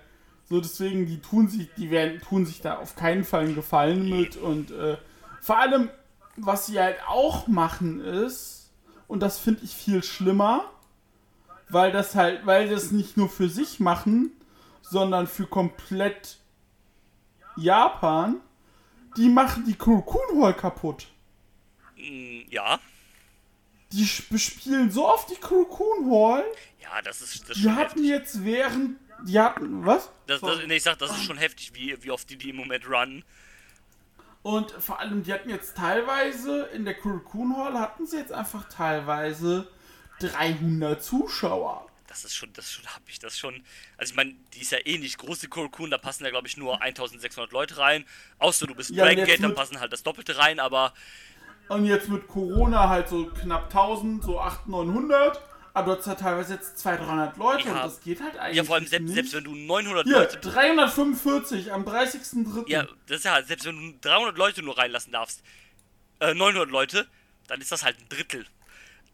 so deswegen, die tun sich, die werden, tun sich da auf keinen Fall einen Gefallen mit. Und äh, vor allem, was sie halt auch machen ist, und das finde ich viel schlimmer, weil das halt, weil das nicht nur für sich machen, sondern für komplett Japan, die machen die Kurokun Hall kaputt. Hm, ja, Die bespielen so oft die Kurokun Hall. ja, das ist, das Die hatten heftig. jetzt während, die hatten, was? Das, das, nee, ich sag, das ist schon heftig, wie, wie oft die die im Moment runnen. Und vor allem, die hatten jetzt teilweise, in der Kurokun Hall hatten sie jetzt einfach teilweise 300 Zuschauer. Das ist schon, das ist schon, hab ich das schon. Also ich meine, die ist ja eh nicht groß, die Kurokun, da passen ja glaube ich nur 1600 Leute rein. Außer du bist Ja, Dragon Gate, dann passen halt das Doppelte rein, aber Und jetzt mit Corona halt so knapp 1000, so 800, 900. Aber du hast ja teilweise jetzt 200, 300 Leute Ja. und das geht halt eigentlich ja, vor allem selbst, nicht. selbst wenn du 900 Hier, Leute 345 am 30.03. Ja, das ist ja, selbst wenn du 300 Leute nur reinlassen darfst, äh, 900 Leute, dann ist das halt ein Drittel.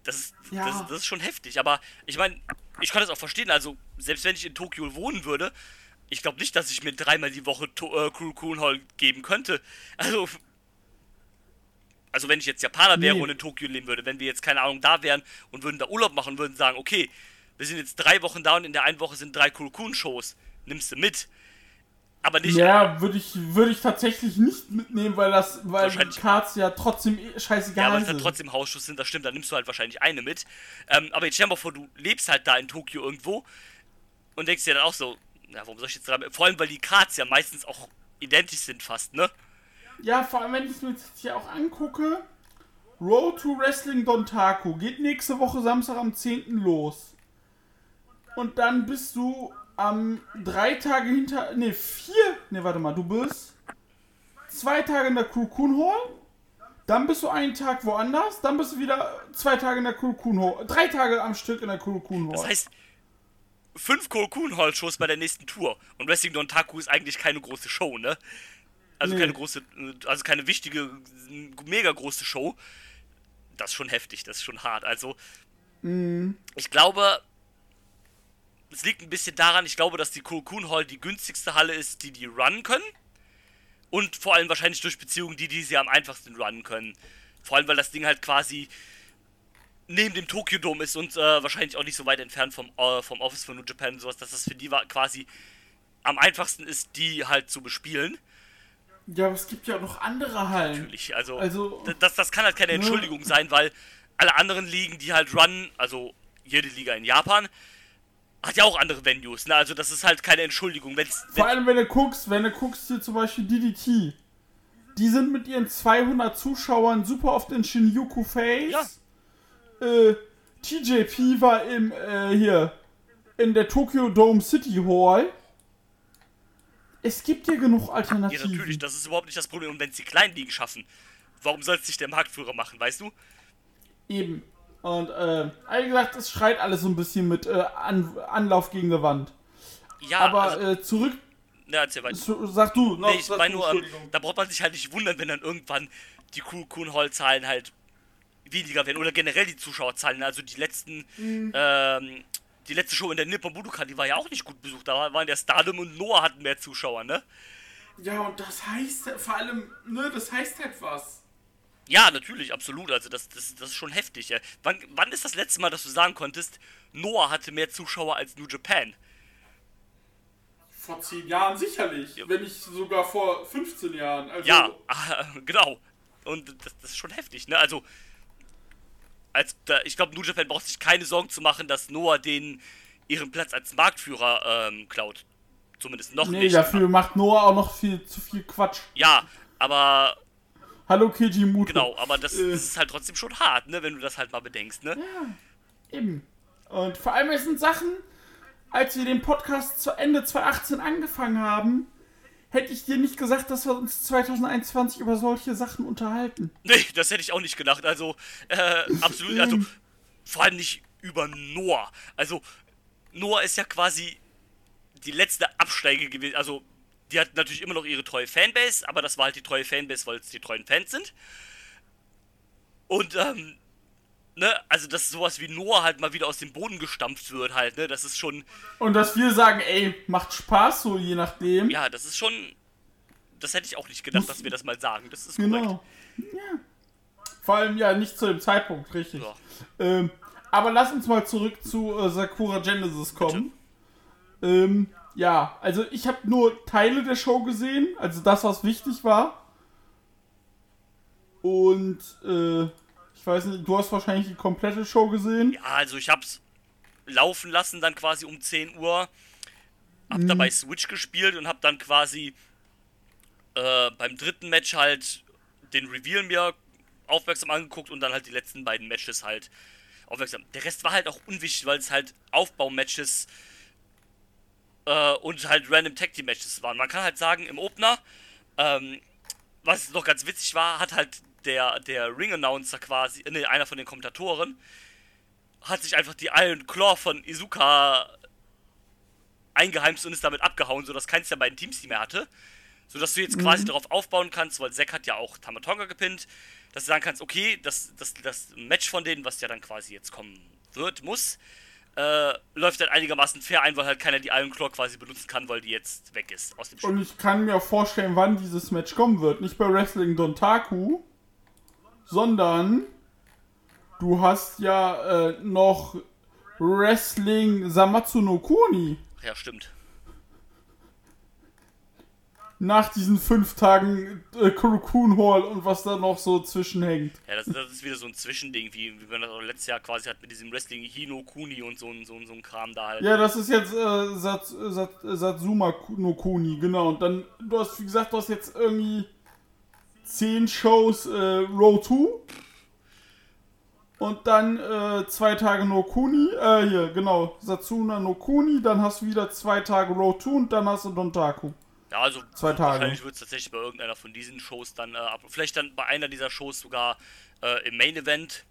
Das ist, Ja. das, das ist schon heftig. Aber ich meine, ich kann das auch verstehen. Also, selbst wenn ich in Tokio wohnen würde, ich glaube nicht, dass ich mir dreimal die Woche to äh, Kurokun Hall geben könnte. Also, also wenn ich jetzt Japaner wäre Nee. und in Tokio leben würde, wenn wir jetzt, keine Ahnung, da wären und würden da Urlaub machen, würden sagen, okay, wir sind jetzt drei Wochen da und in der einen Woche sind drei Kurokun-Shows. Nimmst du mit. Aber nicht Ja, würde ich, würde ich tatsächlich nicht mitnehmen, weil das, weil die Cards ja trotzdem eh Ja, scheißegal aber es sind. dann trotzdem Hausschuss sind, das stimmt, dann nimmst du halt wahrscheinlich eine mit. Ähm, aber jetzt stell dir mal vor, du lebst halt da in Tokio irgendwo und denkst dir dann auch so, na, warum soll ich jetzt dran? Vor allem, weil die Cards ja meistens auch identisch sind fast, ne? Ja, vor allem, wenn ich es mir jetzt hier auch angucke, Road to Wrestling Dontaku geht nächste Woche Samstag am 10. los. Und dann bist du am drei Tage hinter. Ne, vier. Ne, warte mal, du bist zwei Tage in der Kurokun Hall. Dann bist du einen Tag woanders. Dann bist du wieder zwei Tage in der Kurokun Hall. Drei Tage am Stück in der Kurokun Hall. Das heißt, fünf Kurokun Hall Shows bei der nächsten Tour. Und Wrestling Dontaku ist eigentlich keine große Show, ne? Also Nee. keine große, also keine wichtige, mega große Show. Das ist schon heftig, das ist schon hart. Also, ich glaube, es liegt ein bisschen daran, ich glaube, dass die Kurokun Hall die günstigste Halle ist, die die runnen können. Und vor allem wahrscheinlich durch Beziehungen, die die sie am einfachsten runnen können. Vor allem, weil das Ding halt quasi neben dem Tokyo Dome ist und äh, wahrscheinlich auch nicht so weit entfernt vom, äh, vom Office von New Japan und sowas, dass das für die quasi am einfachsten ist, die halt zu bespielen. Ja, aber es gibt ja auch noch andere Hallen. Natürlich, also, Also- das, das kann halt keine Ne? Entschuldigung sein, weil alle anderen Ligen, die halt runnen, also jede Liga in Japan, hat ja auch andere Venues, ne? Also das ist halt keine Entschuldigung, wenn's, Vor allem, wenn du guckst, wenn du guckst hier zum Beispiel DDT. Die sind mit ihren 200 Zuschauern super oft in Shinjuku Face. Ja. Äh, TJP war im, äh, hier, in der Tokyo Dome City Hall. Es gibt ja genug Ja, Alternativen. natürlich, das ist überhaupt nicht das Problem. Und wenn es die kleinen Ligen schaffen, warum soll es nicht der Marktführer machen, weißt du? Eben. Und, äh, wie gesagt, es schreit alles so ein bisschen mit äh, An Anlauf gegen die Wand. Ja, Aber also, äh, zurück, ja, erzähl weiter. zu, sag du. noch, Nee, ich meine nur, ähm, da braucht man sich halt nicht wundern, wenn dann irgendwann die Kuhn Hall Zahlen halt weniger werden oder generell die Zuschauerzahlen. Also die letzten, Mhm. ähm, die letzte Show in der Nippon Budokan, die war ja auch nicht gut besucht. Da waren der Stardom und Noah hatten mehr Zuschauer, ne? Ja, und das heißt vor allem, ne, das heißt halt was. Ja, natürlich, absolut. Also das, das, das ist schon heftig. Ja. Wann, wann ist das letzte Mal, dass du sagen konntest, Noah hatte mehr Zuschauer als New Japan? Vor zehn Jahren sicherlich. Wenn nicht sogar vor 15 Jahren. Also, Ja, [laughs] genau. Und das, das ist schon heftig, ne? Also, als, da, ich glaube, New Japan braucht sich keine Sorgen zu machen, dass Noah den ihren Platz als Marktführer ähm, klaut. Zumindest noch Nee, nicht. dafür macht Noah auch noch viel zu viel Quatsch. Ja, aber Hallo Kijimuto. genau, aber das, Äh. das ist halt trotzdem schon hart, ne, wenn du das halt mal bedenkst, ne? Eben. Und vor allem es sind Sachen, als wir den Podcast zu Ende 2018 angefangen haben, hätte ich dir nicht gesagt, dass wir uns 2021 über solche Sachen unterhalten. Nee, das hätte ich auch nicht gedacht. Also, äh, absolut, also, vor allem nicht über Noah. Also, Noah ist ja quasi die letzte Absteige gewesen. Also, die hat natürlich immer noch ihre treue Fanbase, aber das war halt die treue Fanbase, weil es die treuen Fans sind. Und, ähm, ne, also, dass sowas wie Noah halt mal wieder aus dem Boden gestampft wird, halt, ne, das ist schon, Und dass wir sagen, ey, macht Spaß, so je nachdem. ja, das ist schon, das hätte ich auch nicht gedacht, dass wir das mal sagen. Das ist korrekt. genau. Ja. Vor allem ja nicht zu dem Zeitpunkt, richtig. Ja. Ähm, aber lass uns mal zurück zu äh, Sakura Genesis kommen. Ähm, ja, also ich habe nur Teile der Show gesehen, also das, was wichtig war. Und äh, ich weiß nicht, du hast wahrscheinlich die komplette Show gesehen. Ja, also ich hab's laufen lassen, dann quasi um 10 Uhr. Hab dabei Switch gespielt und hab dann quasi äh, beim dritten Match halt den Reveal mir aufmerksam angeguckt und dann halt die letzten beiden Matches halt aufmerksam. Der Rest war halt auch unwichtig, weil es halt Aufbaumatches äh, und halt random Tag Team Matches waren. Man kann halt sagen, im Opener, ähm, was noch ganz witzig war, hat halt der, der Ring Announcer quasi, ne, einer von den Kommentatoren, hat sich einfach die Iron Claw von Izuka eingeheimst und ist damit abgehauen, sodass keins der beiden Teams die mehr hatte. Sodass du jetzt quasi darauf aufbauen kannst, weil Zack hat ja auch Tamatonga gepinnt, dass du sagen kannst, okay, das, das, das Match von denen, was ja dann quasi jetzt kommen wird, muss, äh, läuft dann einigermaßen fair ein, weil halt keiner die Iron Claw quasi benutzen kann, weil die jetzt weg ist aus dem Spiel. Und ich kann mir auch vorstellen, wann dieses Match kommen wird. Nicht bei Wrestling Dontaku, sondern du hast ja äh, noch Wrestling Samatsu no Kuni. Ja, stimmt. Nach diesen fünf Tagen äh, Kurokun Hall und was da noch so zwischenhängt. Ja, das, das ist wieder so ein Zwischending, wie, wie man das auch letztes Jahr quasi hat mit diesem Wrestling Hino Kuni und so, ein- so, ein- so ein Kram da halt. Ja, das ist jetzt äh, Sat, Sat, Satsuma no Kuni, genau. Und dann, du hast, wie gesagt, du hast jetzt irgendwie zehn Shows äh, Row 2. Und dann äh, zwei Tage no Kuni, äh, hier, genau, Satsuna no Kuni, dann hast du wieder zwei Tage Row 2 und dann hast du Dontaku. Ja, also Zwei Tage. wahrscheinlich wird es tatsächlich bei irgendeiner von diesen Shows dann, äh, ab, vielleicht dann bei einer dieser Shows sogar äh, im Main Event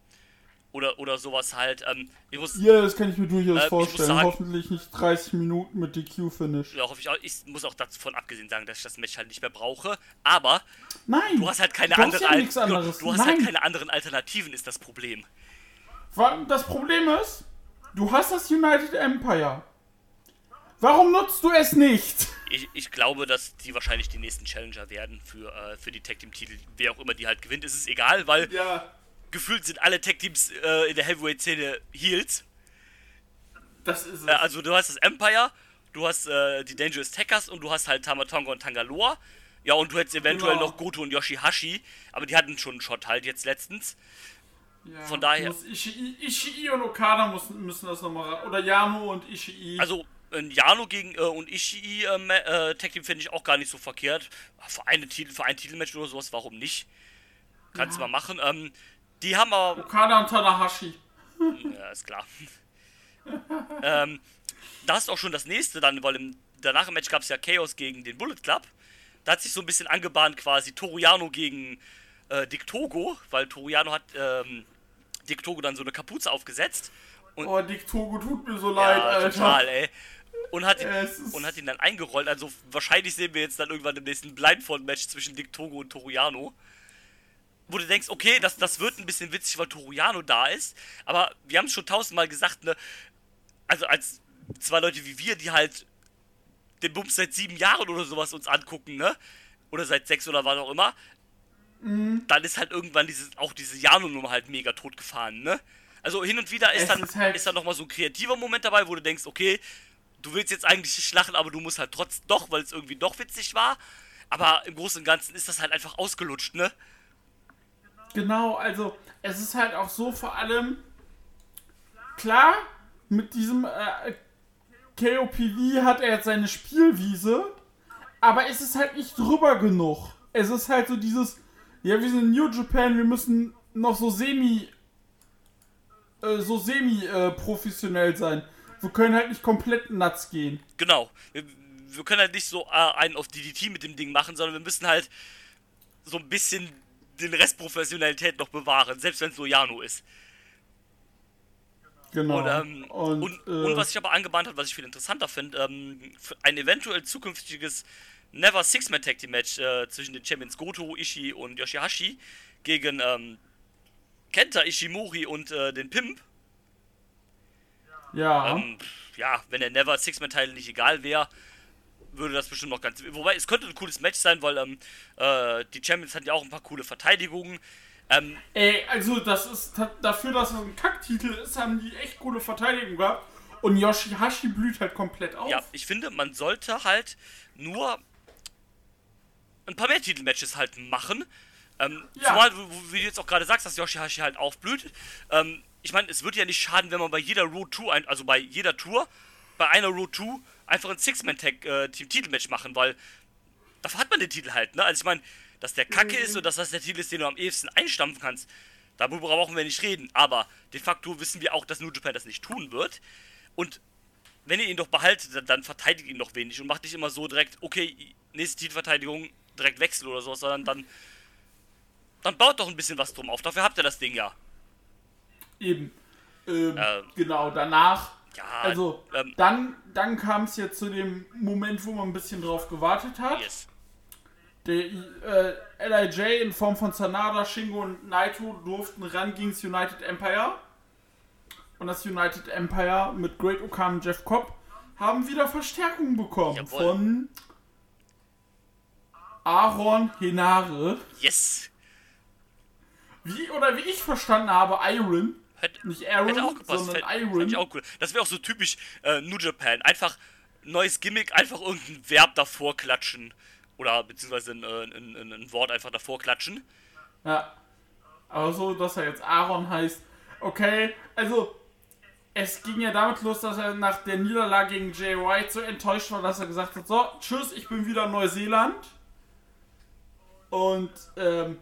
oder, oder sowas halt. Ähm, ich muss, Ja, das kann ich mir durchaus Äh, vorstellen. sagen- Hoffentlich nicht 30 Minuten mit DQ-Finish. ja, hoffe ich, auch, ich muss auch davon abgesehen sagen, dass ich das Match halt nicht mehr brauche. Aber Nein! du hast halt keine andere ja Al- nichts anderes. Du, du hast Nein. halt keine anderen Alternativen, ist das Problem. Das Problem ist, du hast das United Empire. Warum nutzt du es nicht? Ich, ich glaube, dass die wahrscheinlich die nächsten Challenger werden für, äh, für die Tag Team Titel. Wer auch immer die halt gewinnt, ist es egal, weil Ja, gefühlt sind alle Tag Teams äh, in der Heavyweight-Szene Heels. das ist es. Äh, also du hast das Empire, du hast äh, die Dangerous Tackers und du hast halt Tamatonga und Tangaloa. Ja, und du hättest eventuell Genau. noch Goto und Yoshihashi, aber die hatten schon einen Shot halt jetzt letztens. Ja, von daher- Ishii, Ishii und Okada müssen, müssen das nochmal. Oder Yano und Ishii. Also ein Jano gegen äh, und Ishii äh, äh, Tag Team finde ich auch gar nicht so verkehrt. Für eine Titel, für ein Titelmatch oder sowas, warum nicht? Kannst du mal machen. Ähm, die haben aber Okada und Tanahashi. Ja, ist klar. [laughs] ähm, da hast du auch schon das nächste dann, weil im, danach im Match gab es ja Chaos gegen den Bullet Club. Da hat sich so ein bisschen angebahnt quasi Toriano gegen äh, Dick Togo, weil Toriano hat ähm, Dick Togo dann so eine Kapuze aufgesetzt. Und, oh, Dick Togo tut mir so leid, ja, Alter. Total, ey. Und hat, ihn, und hat ihn dann eingerollt. Also wahrscheinlich sehen wir jetzt dann irgendwann im nächsten Blindfold-Match zwischen Dick Togo und Toriano. Wo du denkst, okay, das, das wird ein bisschen witzig, weil Toriano da ist. Aber wir haben es schon tausendmal gesagt, ne? Also als zwei Leute wie wir, die halt den Bums seit sieben Jahren oder sowas uns angucken, ne? Oder seit sechs oder was auch immer. Mhm. Dann ist halt irgendwann dieses, auch diese Jano-Nummer halt mega tot gefahren, ne? Also hin und wieder ist dann, ist, halt ist dann nochmal so ein kreativer Moment dabei, wo du denkst, okay, du willst jetzt eigentlich nicht lachen, aber du musst halt trotzdem doch, weil es irgendwie doch witzig war. Aber im Großen und Ganzen ist das halt einfach ausgelutscht, ne? Genau, also es ist halt auch so vor allem klar, mit diesem äh, KOPV hat er jetzt seine Spielwiese, aber es ist halt nicht drüber genug. Es ist halt so dieses, ja, wir sind in New Japan, wir müssen noch so semi, äh, so semi äh, professionell sein. Wir können halt nicht komplett nuts gehen. Genau. Wir, wir können halt nicht so äh, einen auf DDT mit dem Ding machen, sondern wir müssen halt so ein bisschen den Rest Professionalität noch bewahren, selbst wenn es so Jano ist. Genau. Und, ähm, und, und, äh, und, was ich aber angebahnt habe, was ich viel interessanter finde, ähm, ein eventuell zukünftiges Never Six-Man Tag Team Match äh, zwischen den Champions Goto, Ishii und Yoshihashi gegen ähm, Kenta, Ishimori und äh, den Pimp. Ja. Ähm, ja, wenn der Never Six-Man Teil nicht egal wäre, würde das bestimmt noch ganz. Wobei, es könnte ein cooles Match sein, weil ähm, äh, die Champions hatten ja auch ein paar coole Verteidigungen. Ähm, Ey, also das ist dafür, dass es ein Kacktitel ist, haben die echt coole Verteidigung gehabt. Und Yoshihashi blüht halt komplett auf. Ja, ich finde, man sollte halt nur ein paar mehr Titelmatches halt machen. Ähm, ja. Zumal, wie du jetzt auch gerade sagst, dass Yoshihashi halt aufblüht. Ähm, ich meine, es würde ja nicht schaden, wenn man bei jeder Road 2, ein, also bei jeder Tour, bei einer Road 2 einfach ein Six-Man-Tag-Team-Titelmatch machen, weil dafür hat man den Titel halt, ne? Also ich meine, dass der Kacke ist und dass das der Titel ist, den du am ehesten einstampfen kannst, darüber brauchen wir nicht reden. Aber de facto wissen wir auch, dass New Japan das nicht tun wird. Und wenn ihr ihn doch behaltet, dann verteidigt ihn doch wenig und macht nicht immer so direkt, okay, nächste Titelverteidigung, direkt wechseln oder sowas, sondern dann, dann baut doch ein bisschen was drum auf. Dafür habt ihr das Ding ja. Eben. Ähm, äh, genau, danach. Ja, also, ähm, dann, dann kam es jetzt zu dem Moment, wo man ein bisschen drauf gewartet hat. Yes. Der äh, LIJ in Form von Sanada, Shingo und Naito durften ran gegen das United Empire. Und das United Empire mit Great Okan und Jeff Cobb haben wieder Verstärkung bekommen Jawohl. von Aaron Henare. Yes. Wie oder wie ich verstanden habe, Iron. Hätte, nicht Aaron, hätte auch gepasst. sondern Fänd, Iron. Ich auch cool. Das wäre auch so typisch äh, New Japan. Einfach neues Gimmick, einfach irgendein Verb davor klatschen. Oder beziehungsweise ein, äh, ein, ein, ein Wort einfach davor klatschen. Ja. Aber so, dass er jetzt Aaron heißt. Okay, also es ging ja damit los, dass er nach der Niederlage gegen Jay White so enttäuscht war, dass er gesagt hat, so, tschüss, ich bin wieder in Neuseeland. Und, ähm,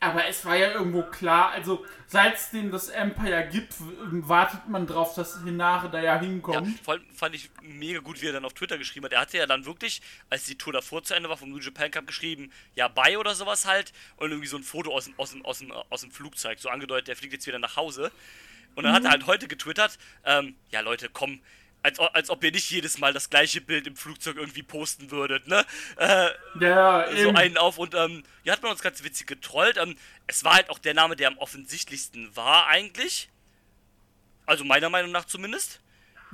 aber es war ja irgendwo klar, also seit es dem das Empire gibt, wartet man drauf, dass Hinare da ja hinkommt. Ja, vor allem fand ich mega gut, wie er dann auf Twitter geschrieben hat. Er hatte ja dann wirklich, als die Tour davor zu Ende war, vom New Japan Cup geschrieben, ja, bye oder sowas halt. Und irgendwie so ein Foto aus dem, aus dem, aus dem, aus dem Flugzeug, so angedeutet, der fliegt jetzt wieder nach Hause. Und dann mhm. hat er halt heute getwittert, ähm, ja Leute, komm, als, als ob ihr nicht jedes Mal das gleiche Bild im Flugzeug irgendwie posten würdet, ne? Äh, ja, so eben. einen auf und ähm, hier hat man uns ganz witzig getrollt. Ähm, es war halt auch der Name, der am offensichtlichsten war eigentlich. Also meiner Meinung nach zumindest.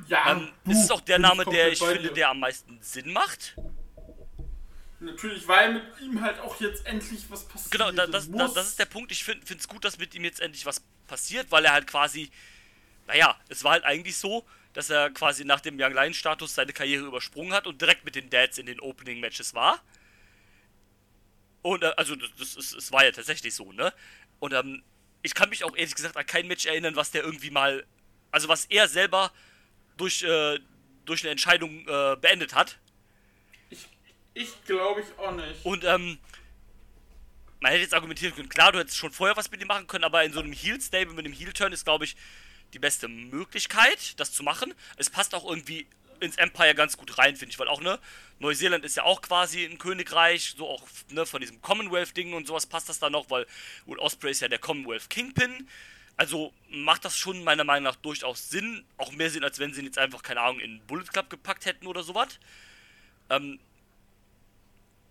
Ja. Ähm, es ist auch der Name, der ich finde, der am meisten Sinn macht. Natürlich, weil mit ihm halt auch jetzt endlich was passiert. Genau, da, das, da, das, ist der Punkt. Ich finde es gut, dass mit ihm jetzt endlich was passiert, weil er halt quasi, naja, es war halt eigentlich so, dass er quasi nach dem Young Lion Status seine Karriere übersprungen hat und direkt mit den Dads in den Opening Matches war. Und äh, also das, das, das war ja tatsächlich so, ne? Und ähm, ich kann mich auch ehrlich gesagt an kein Match erinnern, was der irgendwie mal, also was er selber durch, äh, durch eine Entscheidung äh, beendet hat. Ich, ich glaube ich auch nicht. Und ähm, man hätte jetzt argumentieren können, klar, du hättest schon vorher was mit ihm machen können, aber in so einem Heel-Stable mit einem Heel-Turn ist, glaube ich, die beste Möglichkeit, das zu machen. Es passt auch irgendwie ins Empire ganz gut rein, finde ich, weil auch, ne, Neuseeland ist ja auch quasi ein Königreich, so auch, ne, von diesem Commonwealth-Ding und sowas passt das da noch, weil Will Osprey ist ja der Commonwealth Kingpin. Also macht das schon meiner Meinung nach durchaus Sinn, auch mehr Sinn, als wenn sie ihn jetzt einfach, keine Ahnung, in Bullet Club gepackt hätten oder sowas. Ähm,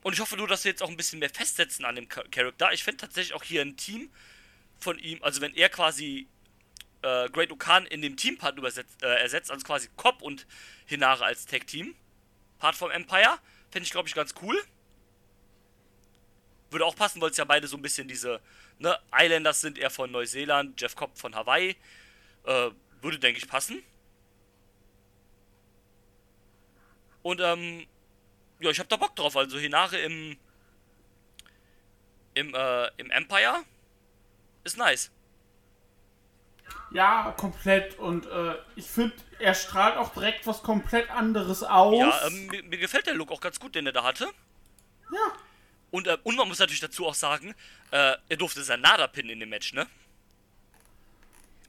und ich hoffe nur, dass sie jetzt auch ein bisschen mehr festsetzen an dem Charakter. Ich fände tatsächlich auch hier ein Team von ihm, also wenn er quasi äh, Great Okan in dem Teampart äh, ersetzt, also quasi Cobb und Hinare als Tag-Team, Part vom Empire, fände ich, glaube ich, ganz cool. Würde auch passen, weil es ja beide so ein bisschen diese, ne, Islanders sind, er von Neuseeland, Jeff Cobb von Hawaii. Äh, würde, denke ich, passen. Und, ähm, ja, ich habe da Bock drauf. Also Hinare im, im, äh, im Empire ist nice. Ja, komplett. Und äh, ich finde, er strahlt auch direkt was komplett anderes aus. Ja, ähm, mir, mir, gefällt der Look auch ganz gut, den er da hatte. Ja. Und, äh, und man muss natürlich dazu auch sagen, äh, er durfte Sanada pinnen in dem Match, ne?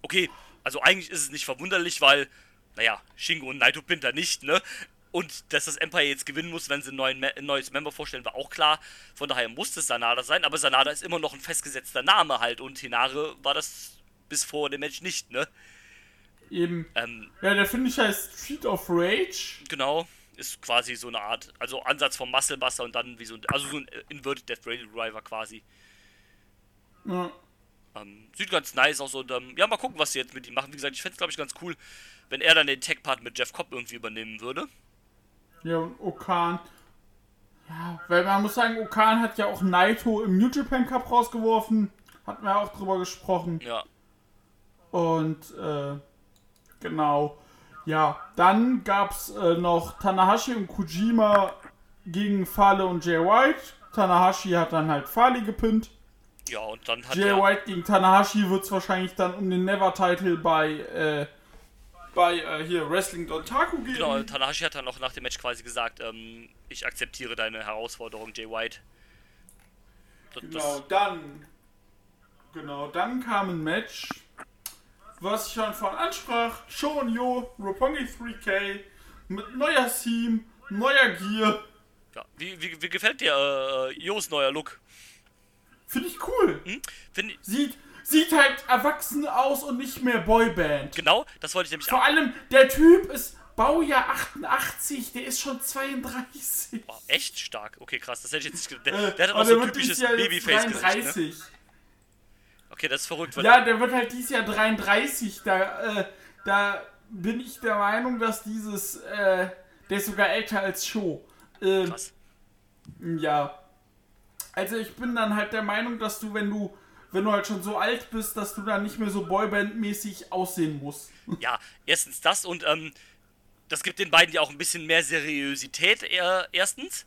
Okay, also eigentlich ist es nicht verwunderlich, weil, naja, Shingo und Naito pinnt er nicht, ne? Und dass das Empire jetzt gewinnen muss, wenn sie ein, neuen, ein neues Member vorstellen, war auch klar. Von daher musste es Sanada sein, aber Sanada ist immer noch ein festgesetzter Name halt und Hinare war das bis vor dem Match nicht, ne? Eben. Ähm, ja, der finde ich heißt Street of Rage. Genau, ist quasi so eine Art, also Ansatz vom Muscle Buster und dann wie so ein, also so ein Inverted Death Radio Driver quasi. Ja. Ähm, sieht ganz nice aus und ähm, ja, mal gucken, was sie jetzt mit ihm machen. Wie gesagt, ich fände es glaube ich ganz cool, wenn er dann den Tech-Part mit Jeff Cobb irgendwie übernehmen würde. Ja, und Okan. Ja, weil man muss sagen, Okan hat ja auch Naito im New Japan Cup rausgeworfen. Hatten wir auch drüber gesprochen. Ja. Und äh, genau. Ja, dann gab es äh, noch Tanahashi und Kojima gegen Fale und Jay White. Tanahashi hat dann halt Fale gepinnt. Ja, und dann hat Jay White gegen Tanahashi wird es wahrscheinlich dann um den Never-Title bei, äh, bei äh, hier Wrestling Dontaku geben. Genau, Tanahashi hat dann auch nach dem Match quasi gesagt, ähm, ich akzeptiere deine Herausforderung, Jay White. Das, genau, dann genau, dann kam ein Match was ich schon vorhin ansprach, Show Yo, Roppongi 3K, mit neuer Theme, neuer Gear. Ja, wie, wie, wie gefällt dir äh, Jos neuer Look? Finde ich cool. Hm? Find ich sieht, sieht halt erwachsen aus und nicht mehr Boyband. Genau, das wollte ich nämlich Vor auch. allem, der Typ ist Baujahr 88, der ist schon 32. Oh, echt stark. Okay, krass, das hätte ich jetzt nicht gedacht. Der, äh, der hat auch so ein typisches Babyface-Gesicht. Ne? Okay, das ist verrückt. Ja, der wird halt dieses Jahr 33. Da, äh, da bin ich der Meinung, dass dieses, äh, der ist sogar älter als Show. Ähm, Krass. Ja. Also ich bin dann halt der Meinung, dass du, wenn du, wenn du halt schon so alt bist, dass du dann nicht mehr so Boyband-mäßig aussehen musst. [laughs] Ja, erstens das und ähm, das gibt den beiden ja auch ein bisschen mehr Seriosität, äh, erstens.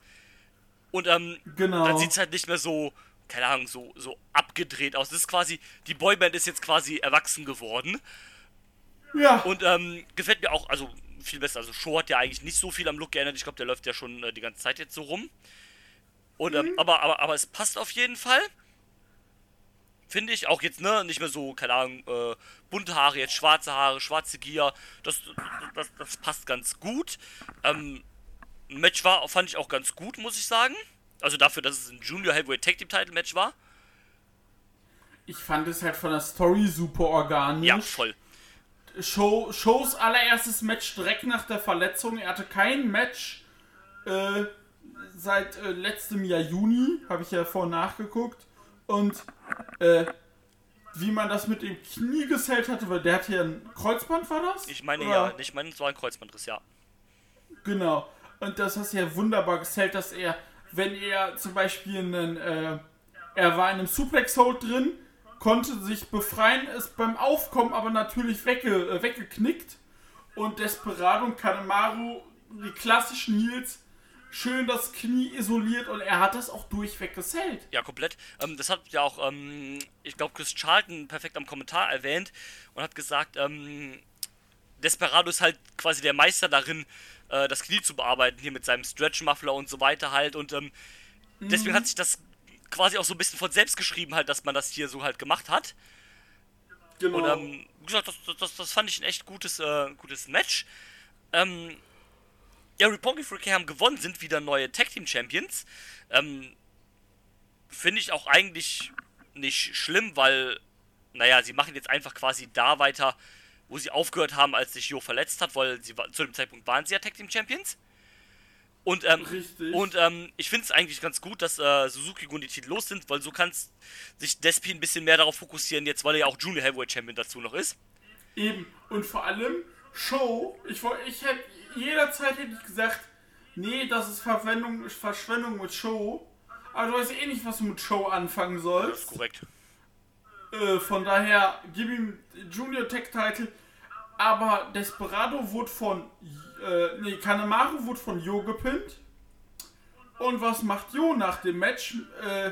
Und ähm, genau. dann sieht es halt nicht mehr so keine Ahnung, so, so abgedreht aus. Das ist quasi, die Boyband ist jetzt quasi erwachsen geworden. Ja. Und ähm, gefällt mir auch, also viel besser. Also Show hat ja eigentlich nicht so viel am Look geändert. Ich glaube, der läuft ja schon äh, die ganze Zeit jetzt so rum. Und, ähm, mhm. aber, aber, aber es passt auf jeden Fall. Finde ich auch jetzt, ne, nicht mehr so, keine Ahnung, äh, bunte Haare, jetzt schwarze Haare, schwarze Gier. Das, das, das passt ganz gut. Ähm, Match war, fand ich auch ganz gut, muss ich sagen. Also dafür, dass es ein Junior Heavyweight Tag Team Title Match war. Ich fand es halt von der Story super organisch. Ja, voll. Show, Shows allererstes Match direkt nach der Verletzung. Er hatte kein Match äh, seit äh, letztem Jahr Juni, habe ich ja vorhin nachgeguckt. Und äh, wie man das mit dem Knie gesellt hatte, weil der hatte ja ein Kreuzband, war das? Ich meine Oder? ja, ich meine, es war ein Kreuzbandriss, ja. Genau. Und das hast du ja wunderbar gesellt, dass er wenn er zum Beispiel einen, äh, er war in einem Suplex Hold drin, konnte sich befreien, ist beim Aufkommen aber natürlich wegge, äh, weggeknickt und Desperado und Kanemaru, die klassischen Heels, schön das Knie isoliert und er hat das auch durchweg gesellt. Ja, komplett. Ähm, das hat ja auch, ähm, ich glaube, Chris Charlton perfekt am Kommentar erwähnt und hat gesagt, ähm, Desperado ist halt quasi der Meister darin, äh, das Knie zu bearbeiten, hier mit seinem Stretch-Muffler und so weiter halt. Und ähm, mhm. deswegen hat sich das quasi auch so ein bisschen von selbst geschrieben, halt, dass man das hier so halt gemacht hat. Genau. Und ähm, wie gesagt, das, das, das fand ich ein echt gutes, äh, gutes Match. Ähm, ja, Roppongi 3K haben gewonnen, sind wieder neue Tag Team Champions. Ähm, Finde ich auch eigentlich nicht schlimm, weil, naja, sie machen jetzt einfach quasi da weiter, wo sie aufgehört haben, als sich Jo verletzt hat, weil sie zu dem Zeitpunkt waren sie ja Tag Team Champions. Und, ähm, Richtig. und ähm, ich finde es eigentlich ganz gut, dass äh, Suzuki Gun die Titel los sind, weil so kann sich Despi ein bisschen mehr darauf fokussieren, jetzt weil er ja auch Junior Heavyweight Champion dazu noch ist. Eben. Und vor allem, Show, ich, ich hätte, jederzeit hätte ich gesagt, nee, das ist Verwendung, Verschwendung mit Show. Aber du weißt eh nicht, was du mit Show anfangen Das ist sollst. korrekt. Äh, von daher, gib ihm Junior Tech Title. Aber Desperado wurde von, äh, nee, Kanemaru wurde von Jo gepinnt. Und was macht Jo nach dem Match? Äh,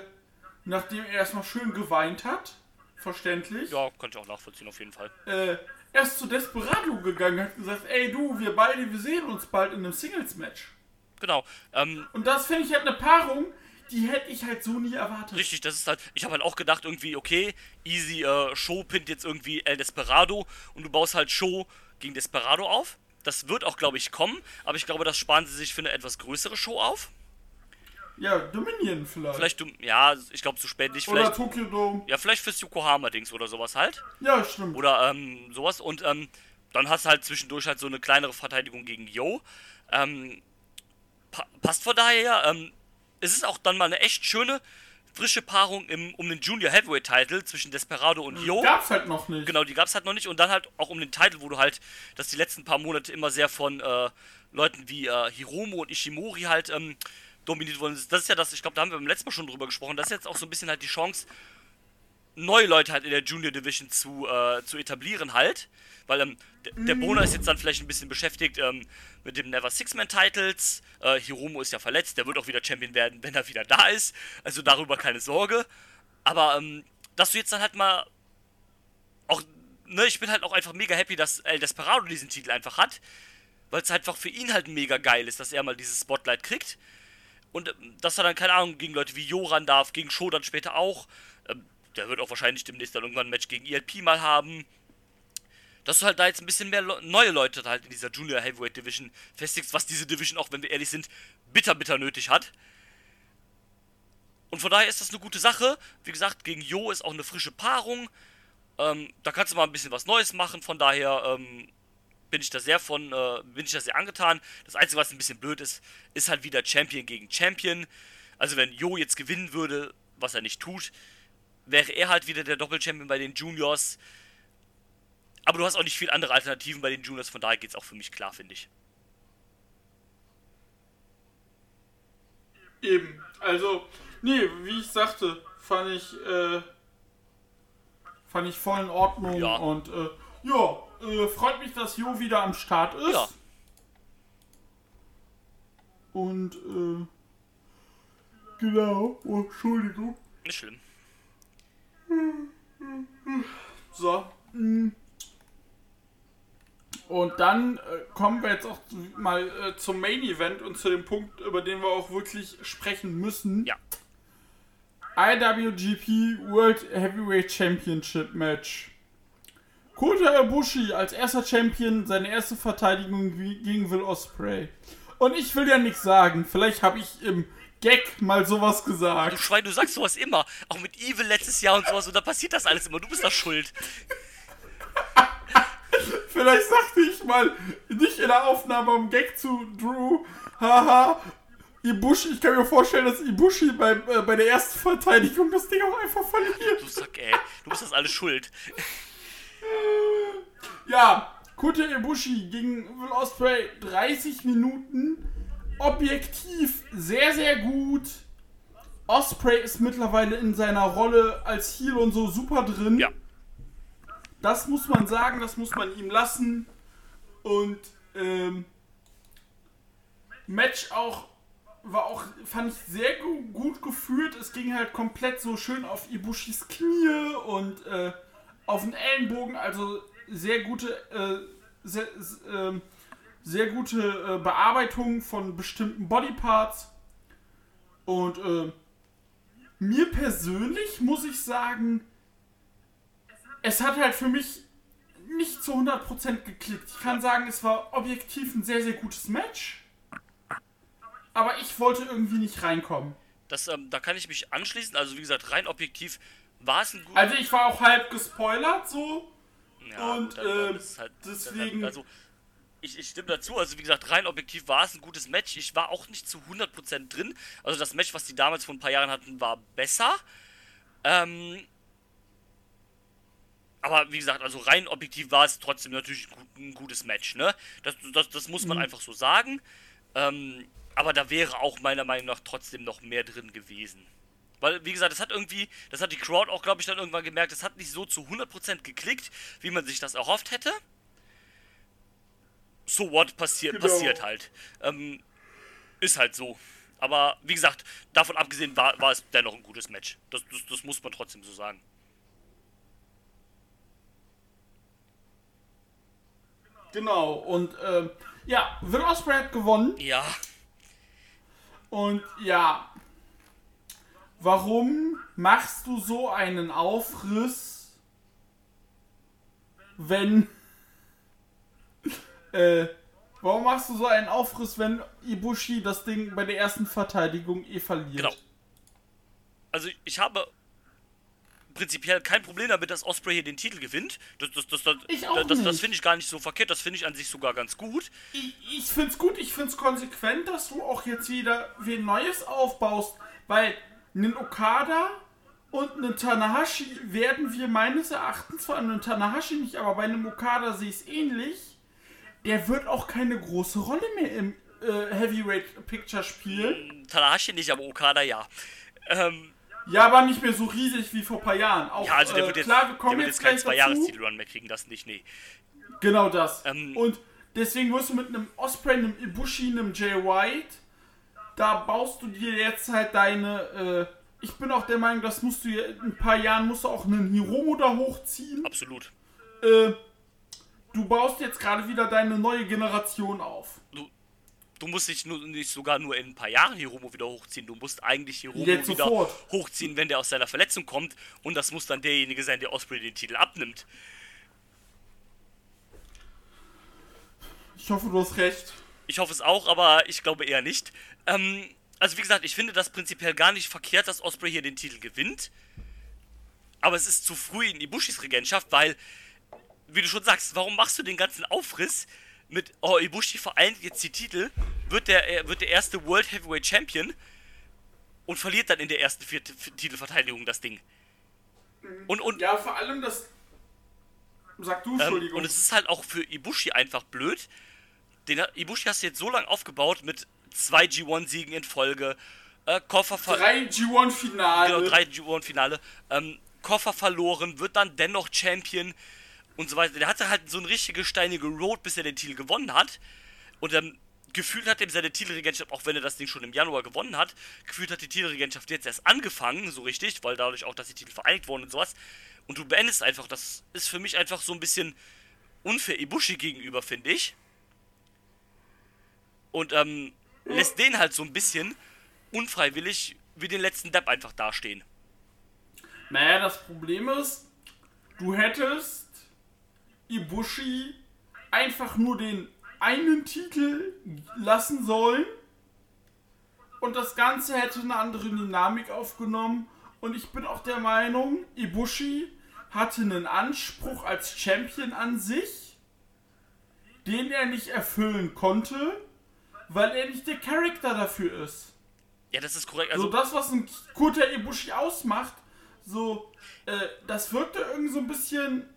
nachdem er erstmal schön geweint hat. Verständlich. Ja, könnte ich auch nachvollziehen, auf jeden Fall. äh, erst zu Desperado gegangen hat gesagt, ey du, wir beide, wir sehen uns bald in einem Singles-Match. Genau. Ähm, Und das finde ich halt eine Paarung, die hätte ich halt so nie erwartet. richtig, das ist halt. Ich habe halt auch gedacht, irgendwie, okay, easy, äh, Show pinnt jetzt irgendwie El Desperado und du baust halt Show gegen Desperado auf. Das wird auch, glaube ich, kommen, aber ich glaube, das sparen sie sich für eine etwas größere Show auf. Ja, Dominion vielleicht. Vielleicht, du, ja, ich glaube, zu spät nicht. Oder Vielleicht, Tokyo Dome. ja, vielleicht fürs Yokohama-Dings oder sowas halt. Ja, stimmt. Oder ähm, sowas. Und ähm, dann hast du halt zwischendurch halt so eine kleinere Verteidigung gegen Yo. Ähm, pa passt von daher. Ähm, es ist auch dann mal eine echt schöne, frische Paarung im, um den Junior Heavyweight Title zwischen Desperado und Yo. Gab's halt noch nicht. Genau, die gab es halt noch nicht. Und dann halt auch um den Titel, wo du halt, dass die letzten paar Monate immer sehr von äh, Leuten wie äh, Hiromo und Ishimori halt ähm, dominiert worden ist. Das ist ja das, ich glaube, da haben wir beim letzten Mal schon drüber gesprochen. Das ist jetzt auch so ein bisschen halt die Chance, neue Leute halt in der Junior Division zu, äh, zu etablieren halt. Weil ähm, der, der Bona ist jetzt dann vielleicht ein bisschen beschäftigt ähm, mit dem Never Six-Man-Titles. Äh, Hiromo ist ja verletzt, der wird auch wieder Champion werden, wenn er wieder da ist. Also darüber keine Sorge. Aber ähm, dass du jetzt dann halt mal auch, ne, ich bin halt auch einfach mega happy, dass El Desperado diesen Titel einfach hat. Weil es einfach für ihn halt mega geil ist, dass er mal dieses Spotlight kriegt. Und ähm, dass er dann, keine Ahnung, gegen Leute wie Joran darf, gegen Sho dann später auch. Der wird auch wahrscheinlich demnächst dann irgendwann ein Match gegen ELP mal haben. Dass du halt da jetzt ein bisschen mehr Le neue Leute halt in dieser Junior Heavyweight Division festigst, was diese Division auch, wenn wir ehrlich sind, bitter, bitter nötig hat. Und von daher ist das eine gute Sache. Wie gesagt, gegen Jo ist auch eine frische Paarung. Ähm, da kannst du mal ein bisschen was Neues machen. Von daher ähm, bin ich da sehr von, äh, bin ich da sehr angetan. Das Einzige, was ein bisschen blöd ist, ist halt wieder Champion gegen Champion. Also wenn Jo jetzt gewinnen würde, was er nicht tut, wäre er halt wieder der Doppelchampion bei den Juniors. Aber du hast auch nicht viel andere Alternativen bei den Juniors, von daher geht es auch für mich klar, finde ich. Eben. Also, nee, wie ich sagte, fand ich, äh, fand ich voll in Ordnung. Ja. Und, äh, ja, äh, freut mich, dass Jo wieder am Start ist. Ja. Und, äh, genau. Oh, Entschuldigung. Nicht schlimm. So. Und dann äh, kommen wir jetzt auch mal äh, zum Main Event und zu dem Punkt, über den wir auch wirklich sprechen müssen. Ja. IWGP World Heavyweight Championship Match. Kota Ibushi als erster Champion seine erste Verteidigung gegen Will Ospreay. Und ich will ja nichts sagen, vielleicht habe ich im Gag mal sowas Du gesagt. Schwein, du sagst sowas immer. Auch mit Evil letztes Jahr und sowas. Und da passiert das alles immer. Du bist da schuld. [laughs] Vielleicht sagte ich mal nicht in der Aufnahme am Gag zu Drew, haha, Ibushi, ich kann mir vorstellen, dass Ibushi bei, äh, bei der ersten Verteidigung das Ding auch einfach verliert. Du Sack, ey. Du bist das alles schuld. Ja, Kota Ibushi gegen Will Ospreay 30 Minuten. Objektiv sehr, sehr gut. Osprey ist mittlerweile in seiner Rolle als Heel und so super drin. Ja. Das muss man sagen, das muss man ihm lassen. Und ähm, Match auch war auch, fand ich sehr gu gut geführt. Es ging halt komplett so schön auf Ibushis Knie und äh, auf den Ellenbogen. Also sehr gute, äh, sehr, ähm, sehr gute äh, Bearbeitung von bestimmten Bodyparts. Und äh, mir persönlich muss ich sagen, es hat halt für mich nicht zu 100% geklickt. Ich kann sagen, es war objektiv ein sehr, sehr gutes Match. Aber ich wollte irgendwie nicht reinkommen. Das, ähm, da kann ich mich anschließen. Also wie gesagt, rein objektiv war es ein gutes Also ich war auch halb gespoilert so. Ja, Und, dann- dann ähm, ist es halt- deswegen- Also, ich, ich stimme dazu. Also, wie gesagt, rein objektiv war es ein gutes Match. Ich war auch nicht zu 100% drin. Also, das Match, was die damals vor ein paar Jahren hatten, war besser. Ähm. Aber wie gesagt, also rein objektiv war es trotzdem natürlich ein, gut, ein gutes Match, ne? Das, das, das muss man einfach so sagen. Ähm, aber da wäre auch meiner Meinung nach trotzdem noch mehr drin gewesen. Weil, wie gesagt, das hat irgendwie, das hat die Crowd auch, glaube ich, dann irgendwann gemerkt, das hat nicht so zu 100% geklickt, wie man sich das erhofft hätte. So what, passiert, Genau. passiert halt. Ähm, ist halt so. Aber, wie gesagt, davon abgesehen war, war es dennoch ein gutes Match. Das, das, das muss man trotzdem so sagen. Genau. Und ähm, ja, Will Ospreay hat gewonnen. Ja, Und ja, warum machst du so einen Aufriss, wenn... Äh, warum machst du so einen Aufriss, wenn Ibushi das Ding bei der ersten Verteidigung eh verliert? Genau. also ich habe prinzipiell kein Problem damit, dass Osprey hier den Titel gewinnt. Das, das, das, das, das, das, finde ich gar nicht so verkehrt. Das finde ich an sich sogar ganz gut. Ich, ich find's gut, ich find's konsequent, dass du auch jetzt wieder wen Neues aufbaust, weil einen Okada und einen Tanahashi werden wir meines Erachtens, vor allem einen Tanahashi nicht, aber bei einem Okada sehe ich es ähnlich, der wird auch keine große Rolle mehr im äh, Heavyweight Picture spielen. Tanahashi nicht, aber Okada ja. Ähm, Ja, aber nicht mehr so riesig wie vor ein paar Jahren. Auch, ja, also der äh, wird jetzt, klar, wir der wird jetzt keinen gleich zwei dazu. Jahrestitel-Run mehr kriegen, das nicht, nee. Genau das. Ähm, und deswegen wirst du mit einem Osprey, einem Ibushi, einem Jay White, da baust du dir jetzt halt deine. Äh, ich bin auch der Meinung, das musst du ja in ein paar Jahren musst du auch einen Hiromo da hochziehen. Absolut. Äh, du baust jetzt gerade wieder deine neue Generation auf. Du, du musst dich nur, nicht sogar nur in ein paar Jahren Hiromo wieder hochziehen. Du musst eigentlich Hiromo Jetzt wieder sofort. hochziehen, wenn der aus seiner Verletzung kommt. Und das muss dann derjenige sein, der Osprey den Titel abnimmt. Ich hoffe, du hast recht. Ich hoffe es auch, aber ich glaube eher nicht. Ähm, also wie gesagt, ich finde das prinzipiell gar nicht verkehrt, dass Osprey hier den Titel gewinnt. Aber es ist zu früh in Ibushis Regentschaft, weil, wie du schon sagst, warum machst du den ganzen Aufriss mit, oh, Ibushi vereint jetzt die Titel, wird der, er wird der erste World Heavyweight Champion und verliert dann in der ersten vier Titelverteidigung das Ding. Und, und, Ja, vor allem das. Sag du, ähm, Entschuldigung. und es ist halt auch für Ibushi einfach blöd. Den hat- Ibushi hast du jetzt so lange aufgebaut mit zwei G1-Siegen in Folge, äh, Koffer drei G1-Finale. genau, drei G1-Finale, ähm, Koffer verloren, wird dann dennoch Champion und so weiter. Der hatte halt so eine richtige steinige Road, bis er den Titel gewonnen hat. Und ähm, gefühlt hat ihm seine Titelregentschaft, auch wenn er das Ding schon im Januar gewonnen hat, gefühlt hat die Titelregentschaft jetzt erst angefangen, so richtig, weil dadurch auch, dass die Titel vereinigt wurden und sowas. Und du beendest einfach, das ist für mich einfach so ein bisschen unfair Ibushi gegenüber, finde ich. Und ähm, lässt den halt so ein bisschen unfreiwillig wie den letzten Depp einfach dastehen. Naja, das Problem ist, du hättest Ibushi einfach nur den einen Titel lassen sollen und das Ganze hätte eine andere Dynamik aufgenommen. Und ich bin auch der Meinung, Ibushi hatte einen Anspruch als Champion an sich, den er nicht erfüllen konnte, weil er nicht der Charakter dafür ist. Ja, das ist korrekt. So Also, das, was ein Kota Ibushi ausmacht, so, äh, das wirkte irgendwie so ein bisschen,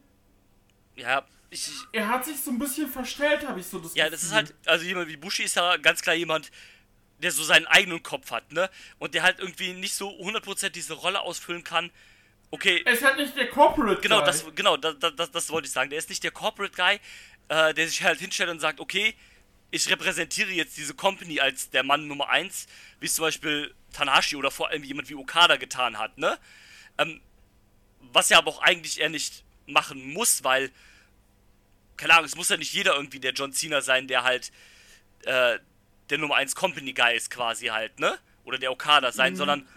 ja, ich, er hat sich so ein bisschen verstellt, habe ich so das ja, das ist Gefühl. halt, also jemand wie Bushi ist ja ganz klar jemand, der so seinen eigenen Kopf hat, ne? Und der halt irgendwie nicht so 100% diese Rolle ausfüllen kann. Okay, Er ist halt nicht der Corporate genau, Guy. das, genau, das, das, das wollte ich sagen. Der ist nicht der Corporate Guy, äh, der sich halt hinstellt und sagt, okay, ich repräsentiere jetzt diese Company als der Mann Nummer 1, wie es zum Beispiel Tanahashi oder vor allem jemand wie Okada getan hat, ne? Ähm, was ja aber auch eigentlich er nicht machen muss, weil, keine Ahnung, es muss ja nicht jeder irgendwie der John Cena sein, der halt äh, der Nummer 1 Company Guy ist quasi halt, ne? Oder der Okada sein, sondern